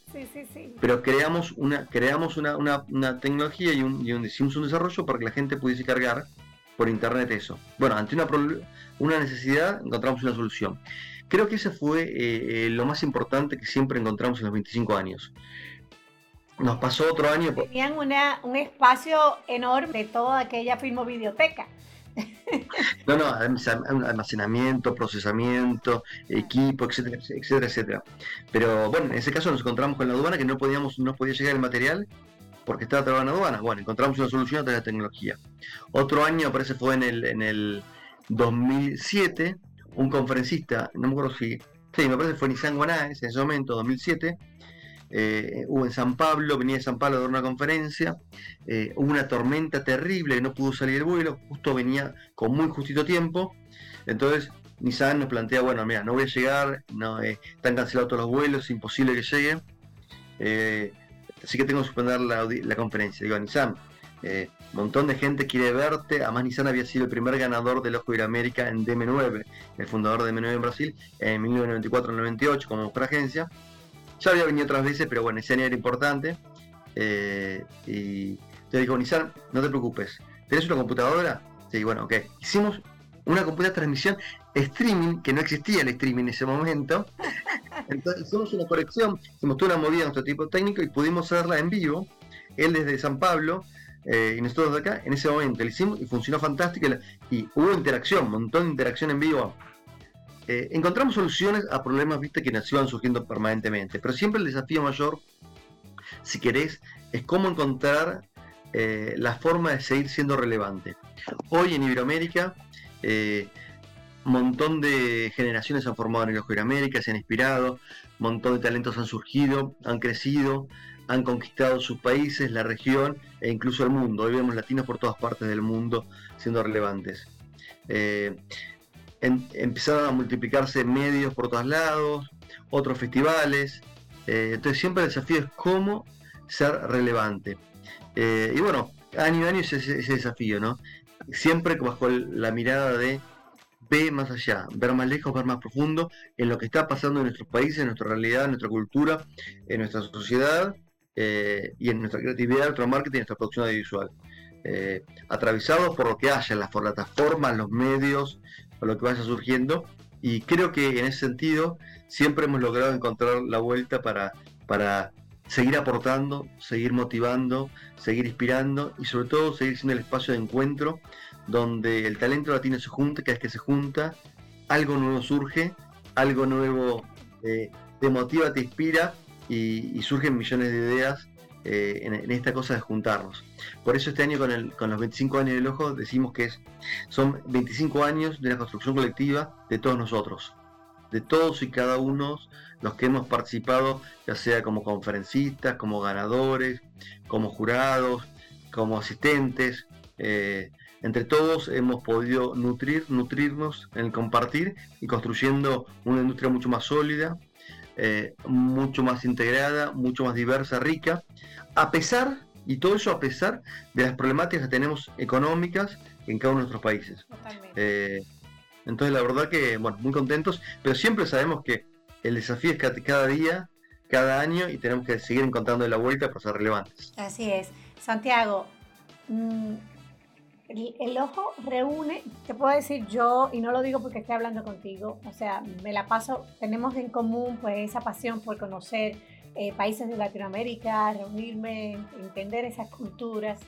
pero creamos una creamos una, tecnología y, un, y hicimos un desarrollo para que la gente pudiese cargar por internet eso. Bueno ante una, una necesidad encontramos una solución. Creo que ese fue eh, eh, lo más importante que siempre encontramos en los 25 años nos pasó otro año. Tenían un espacio enorme de toda aquella filmovideoteca. No, no, almacenamiento, procesamiento, equipo, etcétera, etcétera, etcétera. Pero bueno, en ese caso nos encontramos con la aduana que no podíamos, no podía llegar el material porque estaba trabado en aduana. Bueno, encontramos una solución a través de la tecnología. Otro año, parece fue en el, en el 2007, un conferencista, no me acuerdo si, sí, me parece que fue Nissan Guanais en ese momento, 2007, eh, hubo en San Pablo, venía de San Pablo a dar una conferencia, eh, hubo una tormenta terrible no pudo salir el vuelo, justo venía con muy justito tiempo, entonces Nissan nos plantea, bueno, mira, no voy a llegar, eh, están cancelados todos los vuelos, imposible que llegue, así que tengo que suspender la, conferencia. Digo, Nissan, un montón de gente quiere verte, además Nissan había sido el primer ganador del Ojo de América en DM9, el fundador de DM9 en Brasil, en 1994-98 como otra agencia, ya había venido otras veces, pero bueno, ese año era importante. Eh, y te dijo, Nissan, no te preocupes. ¿Tenés una computadora? Sí, bueno, ok. Hicimos una computadora transmisión streaming, que no existía el streaming en ese momento. Entonces hicimos una corrección, hicimos toda una movida de nuestro tipo técnico y pudimos hacerla en vivo. Él desde San Pablo eh, y nosotros de acá, en ese momento lo hicimos y funcionó fantástico. Y hubo interacción, un montón de interacción en vivo eh, encontramos soluciones a problemas viste que nos iban surgiendo permanentemente, pero siempre el desafío mayor, si querés, es cómo encontrar eh, la forma de seguir siendo relevante. Hoy en Iberoamérica, un eh, montón de generaciones han formado en el Ojo Iberoamérica, se han inspirado, montón de talentos han surgido, han crecido, han conquistado sus países, la región e incluso el mundo. Hoy vemos latinos por todas partes del mundo siendo relevantes empezaron a multiplicarse medios por todos lados, otros festivales. Eh, entonces siempre el desafío es cómo ser relevante. Eh, y bueno, año a año es ese, desafío, ¿no? Siempre bajo la mirada de ver más allá, ver más lejos, ver más profundo en lo que está pasando en nuestros países, en nuestra realidad, en nuestra cultura, en nuestra sociedad eh, y en nuestra creatividad, nuestro marketing nuestra producción audiovisual. atravesados por lo que haya, las plataformas, los medios, lo que vaya surgiendo. Y creo que en ese sentido siempre hemos logrado encontrar la vuelta para, para seguir aportando, seguir motivando, seguir inspirando y sobre todo seguir siendo el espacio de encuentro donde el talento latino se junta, cada vez que se junta, algo nuevo surge, algo nuevo eh, te motiva, te inspira y surgen millones de ideas eh, en, esta cosa de juntarnos. Por eso este año con, el, con los 25 años del ojo decimos que es, son 25 años de la construcción colectiva de todos nosotros, de todos y cada uno los que hemos participado, ya sea como conferencistas, como ganadores, como jurados, como asistentes. Eh, entre todos hemos podido nutrir, nutrirnos en el compartir y construyendo una industria mucho más sólida, eh, mucho más integrada, mucho más diversa, rica, a pesar, y todo eso a pesar de las problemáticas que tenemos económicas en cada uno de nuestros países. Eh, entonces la verdad que, bueno, muy contentos, pero siempre sabemos que el desafío es cada día, cada año, y tenemos que seguir encontrando la vuelta para ser relevantes. Así es. Santiago, mm, el, ojo reúne, te puedo decir yo, y no lo digo porque esté hablando contigo, o sea, me la paso, tenemos en común pues esa pasión por conocer eh, países de Latinoamérica, reunirme, entender esas culturas.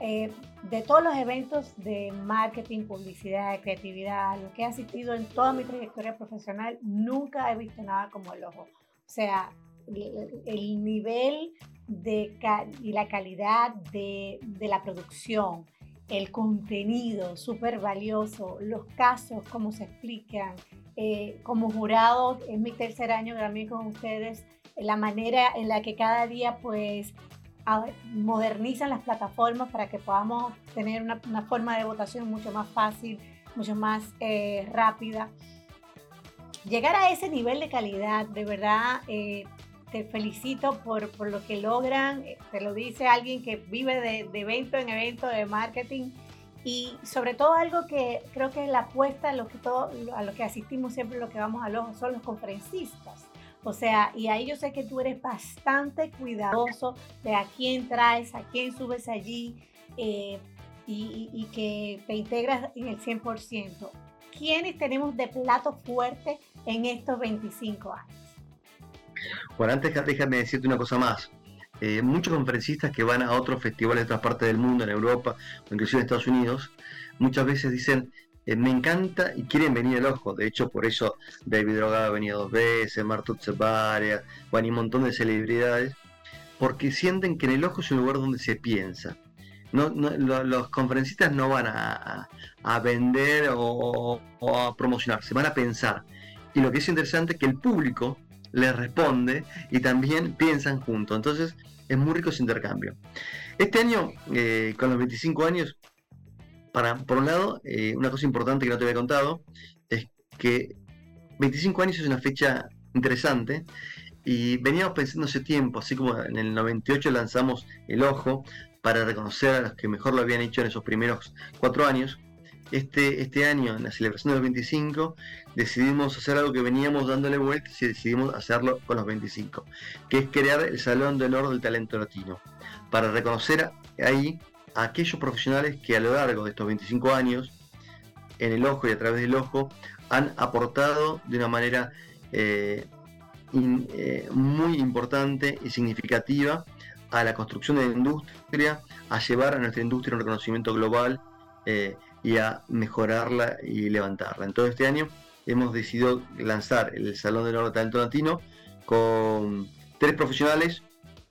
Eh, de todos los eventos de marketing, publicidad, creatividad, lo que he asistido en toda mi trayectoria profesional, nunca he visto nada como el ojo. O sea, el, nivel de y la calidad de, de la producción, el contenido súper valioso, los casos, cómo se explican. Eh, como jurado, es mi tercer año también con ustedes, la manera en la que cada día pues modernizan las plataformas para que podamos tener una, forma de votación mucho más fácil, mucho más eh, rápida. Llegar a ese nivel de calidad, de verdad, eh, te felicito por, por, lo que logran, eh, te lo dice alguien que vive de, de, evento en evento de marketing y sobre todo algo que creo que es la apuesta a lo que, todo, a lo que asistimos siempre, lo que vamos al ojo, son los conferencistas. O sea, y ahí yo sé que tú eres bastante cuidadoso de a quién traes, a quién subes allí eh, y, y, que te integras en el 100%. ¿Quiénes tenemos de plato fuerte en estos 25 años? Bueno, antes déjame decirte una cosa más. Eh, muchos conferencistas que van a otros festivales de otras partes del mundo, en Europa o inclusive en Estados Unidos, muchas veces dicen, eh, me encanta y quieren venir al ojo. De hecho, por eso David Drogada ha venido dos veces, Martut Ceparia, bueno, y un montón de celebridades, porque sienten que en el ojo es un lugar donde se piensa. Los conferencistas no van a, vender o, o, a promocionar, se van a pensar. Y lo que es interesante es que el público les responde y también piensan juntos. Entonces es muy rico ese intercambio. Este año, eh, con los 25 años, para, por un lado, eh, una cosa importante que no te había contado es que 25 años es una fecha interesante y veníamos pensando hace tiempo, así como en el 98 lanzamos El Ojo para reconocer a los que mejor lo habían hecho en esos primeros cuatro años. Este, este año, en la celebración de los 25, decidimos hacer algo que veníamos dándole vueltas y decidimos hacerlo con los 25, que es crear el Salón de Honor del Talento Latino, para reconocer ahí a aquellos profesionales que a lo largo de estos 25 años, en el ojo y a través del ojo, han aportado de una manera eh, eh, muy importante y significativa a la construcción de la industria, a llevar a nuestra industria un reconocimiento global eh, y a mejorarla y levantarla. Entonces este año hemos decidido lanzar el Salón de Honor Talento Latino con tres profesionales,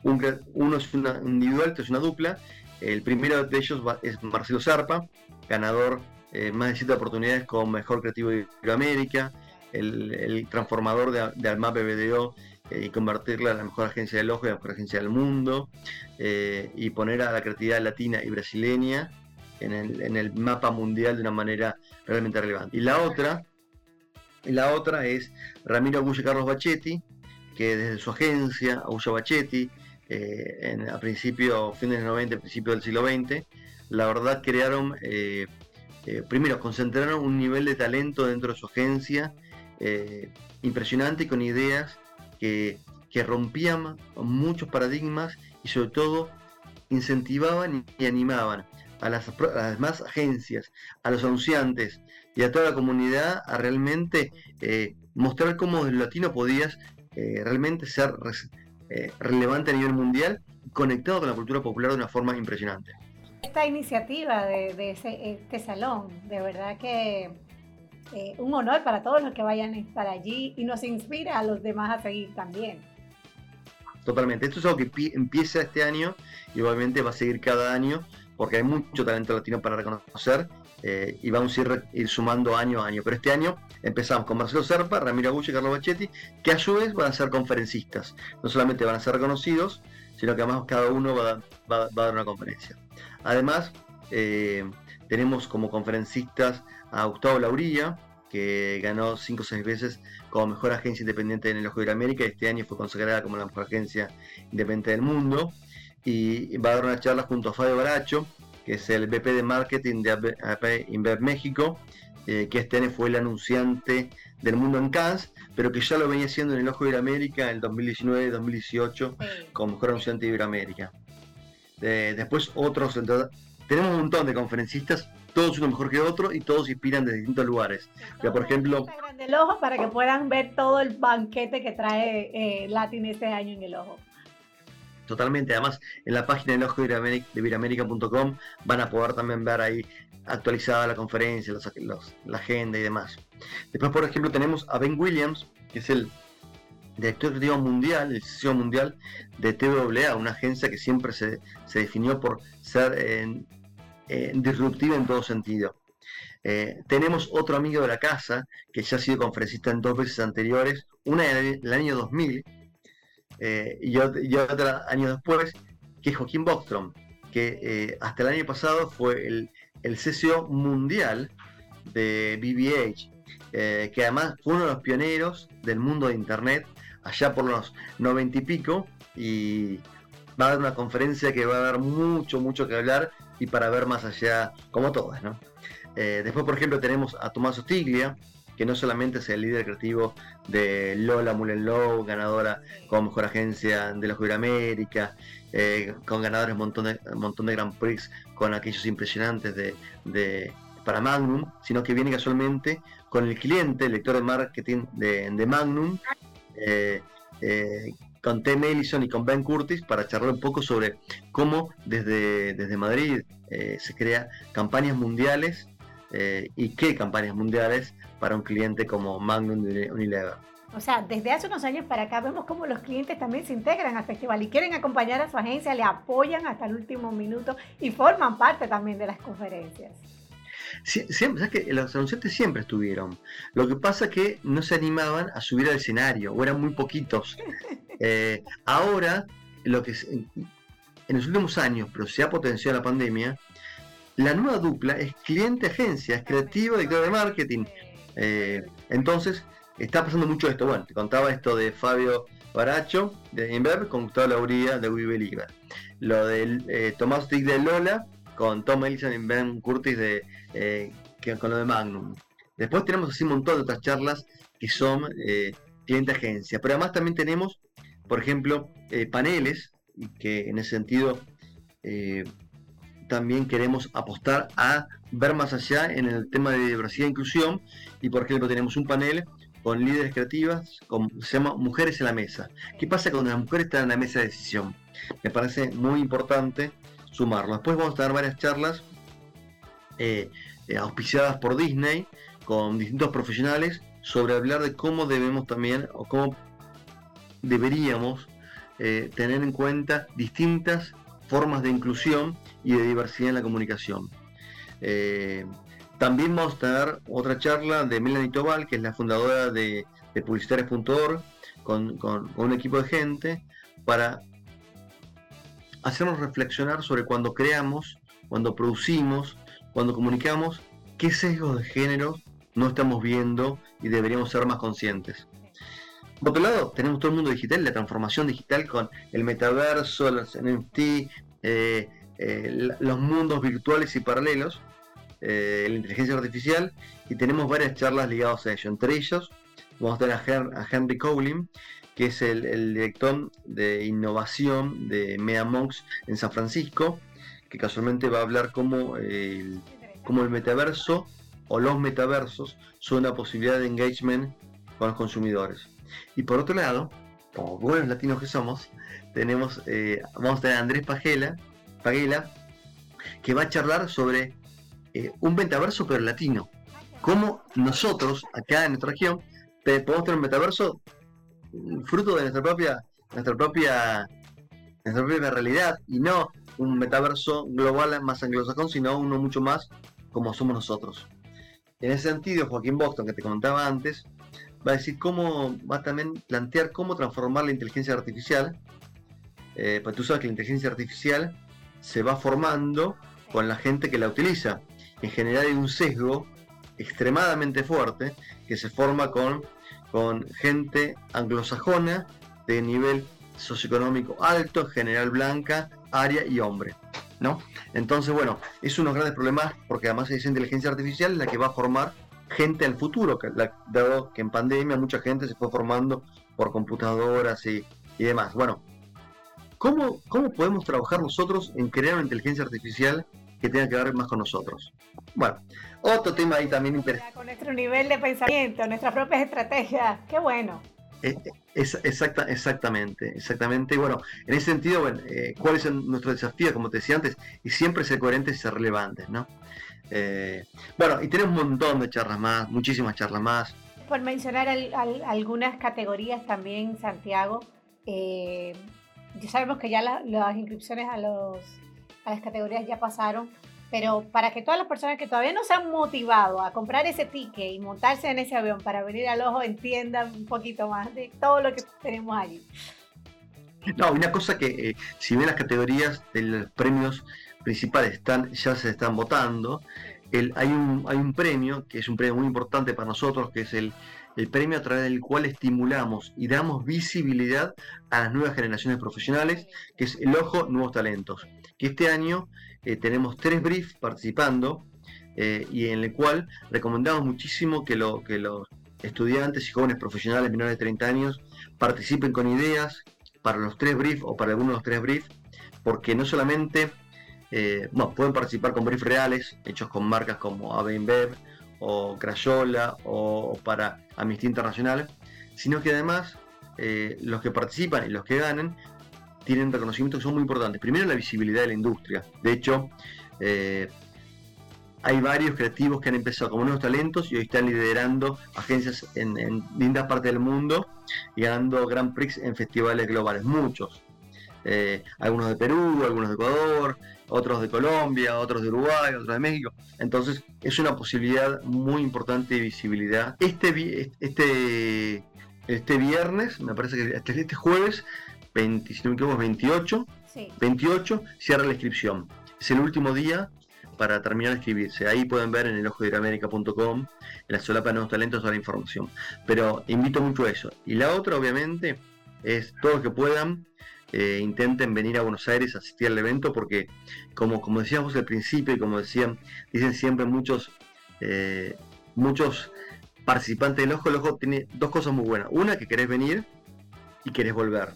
uno es una individual, es una dupla, el primero de ellos es Marcelo Zarpa, ganador eh, más de siete oportunidades como Mejor Creativo de Iberoamérica, el, transformador de, de Almap BDO eh, y convertirla en la mejor agencia del ojo y la mejor agencia del mundo, eh, y poner a la creatividad latina y brasileña en el, mapa mundial de una manera realmente relevante. Y la otra, la otra es Ramiro Agulla Carlos Bachetti, que desde su agencia, Agulla Bachetti, eh, a principios, fines del 90, principios del siglo XX, la verdad crearon, primero, concentraron un nivel de talento dentro de su agencia impresionante y con ideas que, rompían muchos paradigmas y sobre todo incentivaban y animaban a las, demás agencias, a los anunciantes y a toda la comunidad a realmente eh, mostrar cómo el latino podías eh, realmente ser eh, relevante a nivel mundial, conectado con la cultura popular de una forma impresionante. Esta iniciativa de, de este salón, de verdad que eh, un honor para todos los que vayan a estar allí y nos inspira a los demás a seguir también. Totalmente, esto es algo que empieza este año y obviamente va a seguir cada año porque hay mucho talento latino para reconocer eh, y vamos a ir, sumando año a año. Pero este año empezamos con Marcelo Serpa, Ramiro Agulla y Carlos Bachetti, que a su vez van a ser conferencistas. No solamente van a ser reconocidos, sino que además cada uno va a, dar una conferencia. Además, eh, tenemos como conferencistas a Gustavo Laurilla, que ganó 5 o 6 veces como mejor agencia independiente en el Ojo de América. Este año fue consagrada como la mejor agencia independiente del mundo. Y va a dar una charla junto a Fabio Baracho, que es el VP de Marketing de AP Inver México, eh, que este año fue el anunciante del mundo en Cannes, pero que ya lo venía haciendo en el Ojo de América en el 2019-2018 como mejor anunciante de Iberoamérica. Eh, después otros, tenemos un montón de conferencistas todos uno mejor que otro y todos inspiran de distintos lugares. Ya, por ejemplo... El ojo para que puedan ver todo el banquete que trae eh, Latin este año en el ojo. Totalmente, además en la página del ojo de viramérica.com van a poder también ver ahí actualizada la conferencia, la agenda y demás. Después, por ejemplo, tenemos a Ben Williams, que es el director creativo mundial, el CEO mundial de TWA, una agencia que siempre se, se definió por ser en eh, disruptiva en todo sentido. Eh, tenemos otro amigo de la casa que ya ha sido conferencista en dos veces anteriores, una en el, año 2000 eh, y, otra, años después, que es Joaquín Bostrom, que hasta el año pasado fue el, el CCO mundial de BBH, que además fue uno de los pioneros del mundo de Internet allá por los 90 y pico y va a dar una conferencia que va a dar mucho, mucho que hablar y para ver más allá, como todas, ¿no? Eh, después, por ejemplo, tenemos a Tomás Ostiglia, que no solamente es el líder creativo de Lola Mullenlow, ganadora como mejor agencia de los América, eh, con ganadores un montón de, montón de Grand Prix, con aquellos impresionantes de, para Magnum, sino que viene casualmente con el cliente, el lector de marketing de, Magnum, eh, con Tim Ellison y con Ben Curtis para charlar un poco sobre cómo desde, desde Madrid eh, se crea campañas mundiales eh, y qué campañas mundiales para un cliente como Magnum Unilever. O sea, desde hace unos años para acá vemos cómo los clientes también se integran al festival y quieren acompañar a su agencia, le apoyan hasta el último minuto y forman parte también de las conferencias. Siempre, ¿sabes que los anunciantes siempre estuvieron. Lo que pasa es que no se animaban a subir al escenario, o eran muy poquitos. Eh, ahora, lo que en los últimos años, pero se ha potenciado la pandemia, la nueva dupla es cliente-agencia, es creativo, director de marketing. Eh, entonces, está pasando mucho esto. Bueno, te contaba esto de Fabio Baracho de Inverb con Gustavo Lauría de Believe. Lo de eh, Tomás Dick de Lola con Tom Ellison y Ben Curtis de, eh, con lo de Magnum. Después tenemos así un montón de otras charlas que son eh, cliente agencia. Pero además también tenemos, por ejemplo, eh, paneles, que en ese sentido también queremos apostar a ver más allá en el tema de diversidad e inclusión. Y por ejemplo tenemos un panel con líderes creativas, con, se llama Mujeres en la Mesa. ¿Qué pasa cuando las mujeres están en la mesa de decisión? Me parece muy importante sumarlo. Después vamos a tener varias charlas eh, eh, auspiciadas por Disney con distintos profesionales sobre hablar de cómo debemos también o cómo deberíamos eh, tener en cuenta distintas formas de inclusión y de diversidad en la comunicación. también vamos a tener otra charla de Melanie Tobal, que es la fundadora de, de con, un equipo de gente, para hacernos reflexionar sobre cuando creamos, cuando producimos, cuando comunicamos, qué sesgos de género no estamos viendo y deberíamos ser más conscientes. Por otro lado, tenemos todo el mundo digital, la transformación digital con el metaverso, los NFT, eh, eh, los mundos virtuales y paralelos, eh, la inteligencia artificial, y tenemos varias charlas ligadas a ello. Entre ellos, vamos a tener a, Henry Cowling, que es el, director de innovación de Mea Monks en San Francisco, que casualmente va a hablar cómo el, el metaverso o los metaversos son una posibilidad de engagement con los consumidores. Y por otro lado, como buenos latinos que somos, tenemos, eh, vamos a tener a Andrés Pagela, Pagela, que va a charlar sobre eh, un metaverso pero latino. Cómo nosotros, acá en nuestra región, podemos tener un metaverso fruto de nuestra propia, nuestra propia, nuestra propia realidad y no un metaverso global más anglosajón, sino uno mucho más como somos nosotros. En ese sentido, Joaquín Boston, que te comentaba antes, va a decir cómo, va a también plantear cómo transformar la inteligencia artificial, eh, pues tú sabes que la inteligencia artificial se va formando con la gente que la utiliza. En general hay un sesgo extremadamente fuerte que se forma con con gente anglosajona de nivel socioeconómico alto, general blanca, área y hombre. ¿no? Entonces, bueno, es unos grandes problemas porque además esa inteligencia artificial es la que va a formar gente al futuro, que, dado que en pandemia mucha gente se fue formando por computadoras y, demás. Bueno, ¿cómo, ¿cómo podemos trabajar nosotros en crear una inteligencia artificial que tenga que ver más con nosotros. Bueno, otro tema ahí también interesante. Con nuestro nivel de pensamiento, nuestras propias estrategias, qué bueno. Eh, es, exacta, exactamente, exactamente. Bueno, en ese sentido, bueno, eh, ¿cuál es nuestro desafío? Como te decía antes, y siempre ser coherentes y ser relevantes, ¿no? Eh, bueno, y tenemos un montón de charlas más, muchísimas charlas más. Por mencionar algunas categorías también, Santiago, ya sabemos que ya las inscripciones a los a las categorías ya pasaron, pero para que todas las personas que todavía no se han motivado a comprar ese ticket y montarse en ese avión para venir al ojo entiendan un poquito más de todo lo que tenemos allí. No, una cosa que eh, si bien las categorías de los premios principales están, ya se están votando, el, hay, un, hay un premio que es un premio muy importante para nosotros, que es el, el premio a través del cual estimulamos y damos visibilidad a las nuevas generaciones profesionales, que es el Ojo Nuevos Talentos que este año eh, tenemos tres briefs participando eh, y en el cual recomendamos muchísimo que, lo, que los estudiantes y jóvenes profesionales menores de 30 años participen con ideas para los tres briefs o para algunos de los tres briefs, porque no solamente eh, pueden participar con briefs reales, hechos con marcas como AB o Crayola o, para Amnistía Internacional, sino que además los que participan y los que ganen tienen reconocimientos que son muy importantes. Primero, la visibilidad de la industria. De hecho, eh, hay varios creativos que han empezado como nuevos talentos y hoy están liderando agencias en, lindas partes del mundo y ganando Grand Prix en festivales globales, muchos. Eh, algunos de Perú, algunos de Ecuador, otros de Colombia, otros de Uruguay, otros de México. Entonces es una posibilidad muy importante de visibilidad. Este, este, este viernes, me parece que este, este jueves, 20, si no me equivoco, 28, 28, cierra la inscripción. Es el último día para terminar de escribirse. Ahí pueden ver en el ojo de en la solapa de nuevos talentos, toda la información. Pero invito mucho a eso. Y la otra, obviamente, es todos los que puedan, eh, intenten venir a Buenos Aires a asistir al evento, porque como, como decíamos al principio y como decían, dicen siempre muchos, eh, muchos participantes del ojo, el ojo tiene dos cosas muy buenas. Una, que querés venir y querés volver.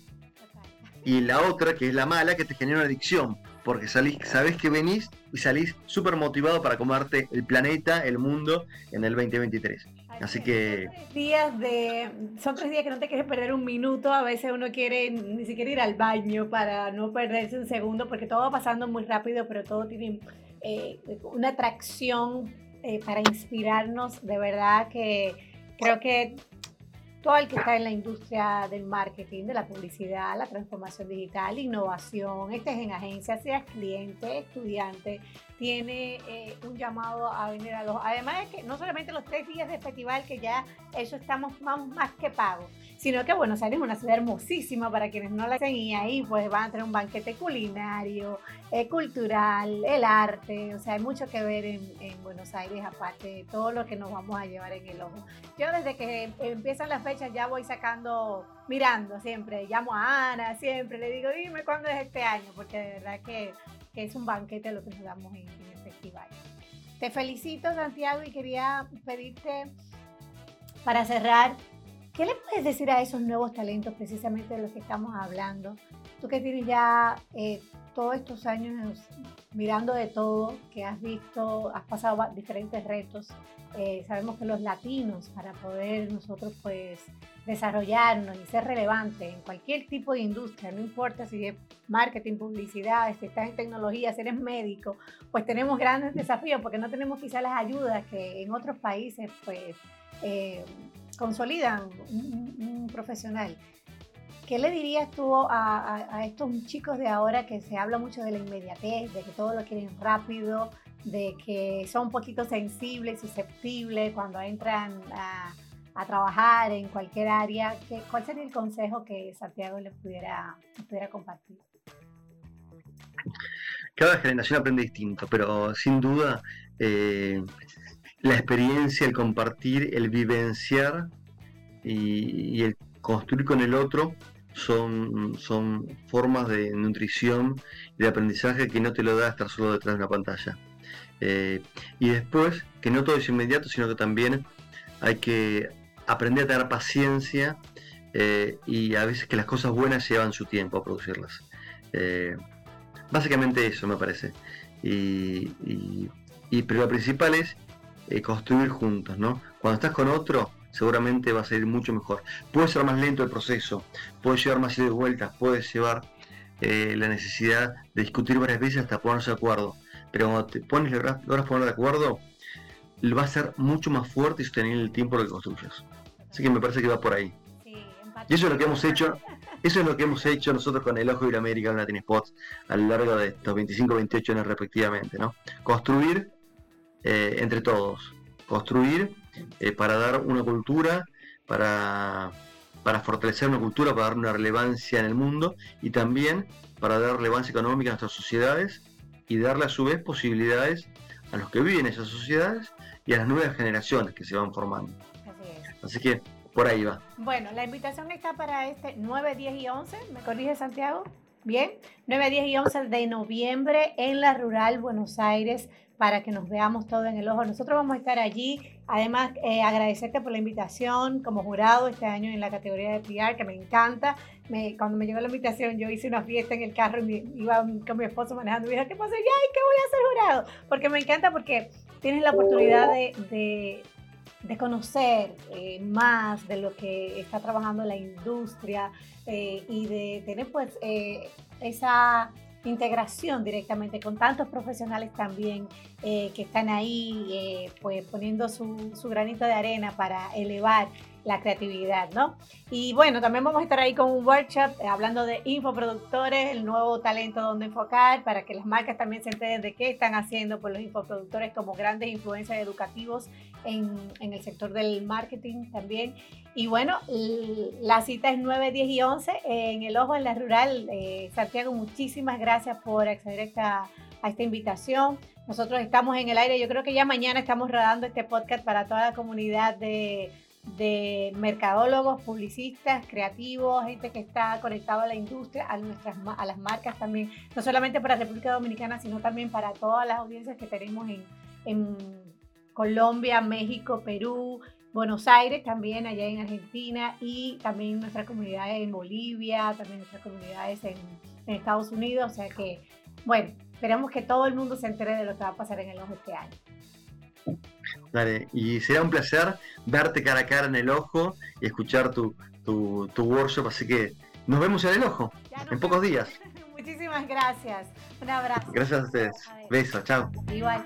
Y la otra, que es la mala, que te genera una adicción, porque salís, sabés que venís y salís súper motivado para comerte el planeta, el mundo en el 2023. Así que... Son tres, días de, son tres días que no te quieres perder un minuto, a veces uno quiere ni siquiera ir al baño para no perderse un segundo, porque todo va pasando muy rápido, pero todo tiene eh, una atracción eh, para inspirarnos, de verdad que creo que todo el que está en la industria del marketing, de la publicidad, la transformación digital, innovación, estés en agencia, seas cliente, estudiante, tiene eh, un llamado a venir a los... Además de que no solamente los tres días de festival, que ya eso estamos más, más que pagos, sino que Buenos Aires es una ciudad hermosísima para quienes no la hacen y ahí pues van a tener un banquete culinario, eh, cultural, el arte, o sea, hay mucho que ver en, en, Buenos Aires aparte de todo lo que nos vamos a llevar en el ojo. Yo desde que empiezan las fechas ya voy sacando, mirando siempre, llamo a Ana siempre, le digo, dime cuándo es este año, porque de verdad que que es un banquete lo que nos damos en, el festival. Te felicito, Santiago, y quería pedirte para cerrar, ¿qué le puedes decir a esos nuevos talentos precisamente de los que estamos hablando? Tú que tienes ya eh, todos estos años mirando de todo, que has visto, has pasado diferentes retos, eh, sabemos que los latinos, para poder nosotros pues desarrollarnos y ser relevantes en cualquier tipo de industria, no importa si es marketing, publicidad, si estás en tecnología, si eres médico, pues tenemos grandes desafíos porque no tenemos quizás las ayudas que en otros países pues eh, consolidan un, profesional. ¿Qué le dirías tú a, estos chicos de ahora que se habla mucho de la inmediatez, de que todo lo quieren rápido, de que son un poquito sensibles, susceptibles cuando entran a, trabajar en cualquier área. ¿Qué, ¿Cuál sería el consejo que Santiago les pudiera, pudiera compartir? Cada generación aprende distinto, pero sin duda eh, la experiencia, el compartir, el vivenciar y, el construir con el otro son, son formas de nutrición y de aprendizaje que no te lo da estar solo detrás de una pantalla. Eh, y después, que no todo es inmediato, sino que también hay que aprender a tener paciencia eh, y a veces que las cosas buenas llevan su tiempo a producirlas. Eh, básicamente eso me parece. Y, pero lo principal es construir juntos, ¿no? Cuando estás con otro, seguramente va a ser mucho mejor. Puede ser más lento el proceso, puede llevar más ida y vueltas, puede llevar la necesidad de discutir varias veces hasta ponerse de acuerdo pero cuando te pones, logras poner de acuerdo, va a ser mucho más fuerte y sostenible el tiempo que construyes. Así que me parece que va por ahí. y eso es lo que hemos hecho, eso es lo que hemos hecho nosotros con el Ojo de la América en Latin Spots a lo largo de estos 25, 28 años respectivamente, ¿no? Construir eh, entre todos, construir eh, para dar una cultura, para, para fortalecer una cultura, para dar una relevancia en el mundo y también para dar relevancia económica a nuestras sociedades y darle a su vez posibilidades a los que viven en esas sociedades y a las nuevas generaciones que se van formando. Así, que por ahí va. Bueno, la invitación está para este 9, 10 y 11, ¿me corrige Santiago? Bien, 9, 10 y 11 de noviembre en la Rural Buenos Aires para que nos veamos todo en el ojo. Nosotros vamos a estar allí. Además, eh, agradecerte por la invitación como jurado este año en la categoría de PR, que me encanta. Me, cuando me llegó la invitación, yo hice una fiesta en el carro y iba con mi esposo manejando. Y dije, ¿qué pasa? Ya, ¿qué voy a hacer jurado? Porque me encanta porque tienes la oportunidad de, de, conocer eh, más de lo que está trabajando la industria eh, y de tener pues esa integración directamente con tantos profesionales también eh, que están ahí eh, pues poniendo su, granito de arena para elevar la creatividad, ¿no? Y bueno, también vamos a estar ahí con un workshop eh, hablando de infoproductores, el nuevo talento donde enfocar, para que las marcas también se enteren de qué están haciendo por los infoproductores como grandes influencias educativos en, en el sector del marketing también. Y bueno, la cita es 9, 10 y 11 en el Ojo en la Rural. Eh, Santiago, muchísimas gracias por acceder a a esta invitación. Nosotros estamos en el aire, yo creo que ya mañana estamos rodando este podcast para toda la comunidad de de mercadólogos, publicistas, creativos, gente que está conectado a la industria, a, nuestras, a las marcas también, no solamente para República Dominicana, sino también para todas las audiencias que tenemos en, en Colombia, México, Perú, Buenos Aires, también allá en Argentina y también nuestras comunidades en Bolivia, también nuestras comunidades en, en Estados Unidos. O sea que, bueno, esperamos que todo el mundo se entere de lo que va a pasar en el ojo este año. Dale, y será un placer verte cara a cara en el ojo y escuchar tu, tu, workshop, así que nos vemos en el ojo en pocos días. Muchísimas gracias. Un abrazo. Gracias a ustedes. Besos, chao. Igual.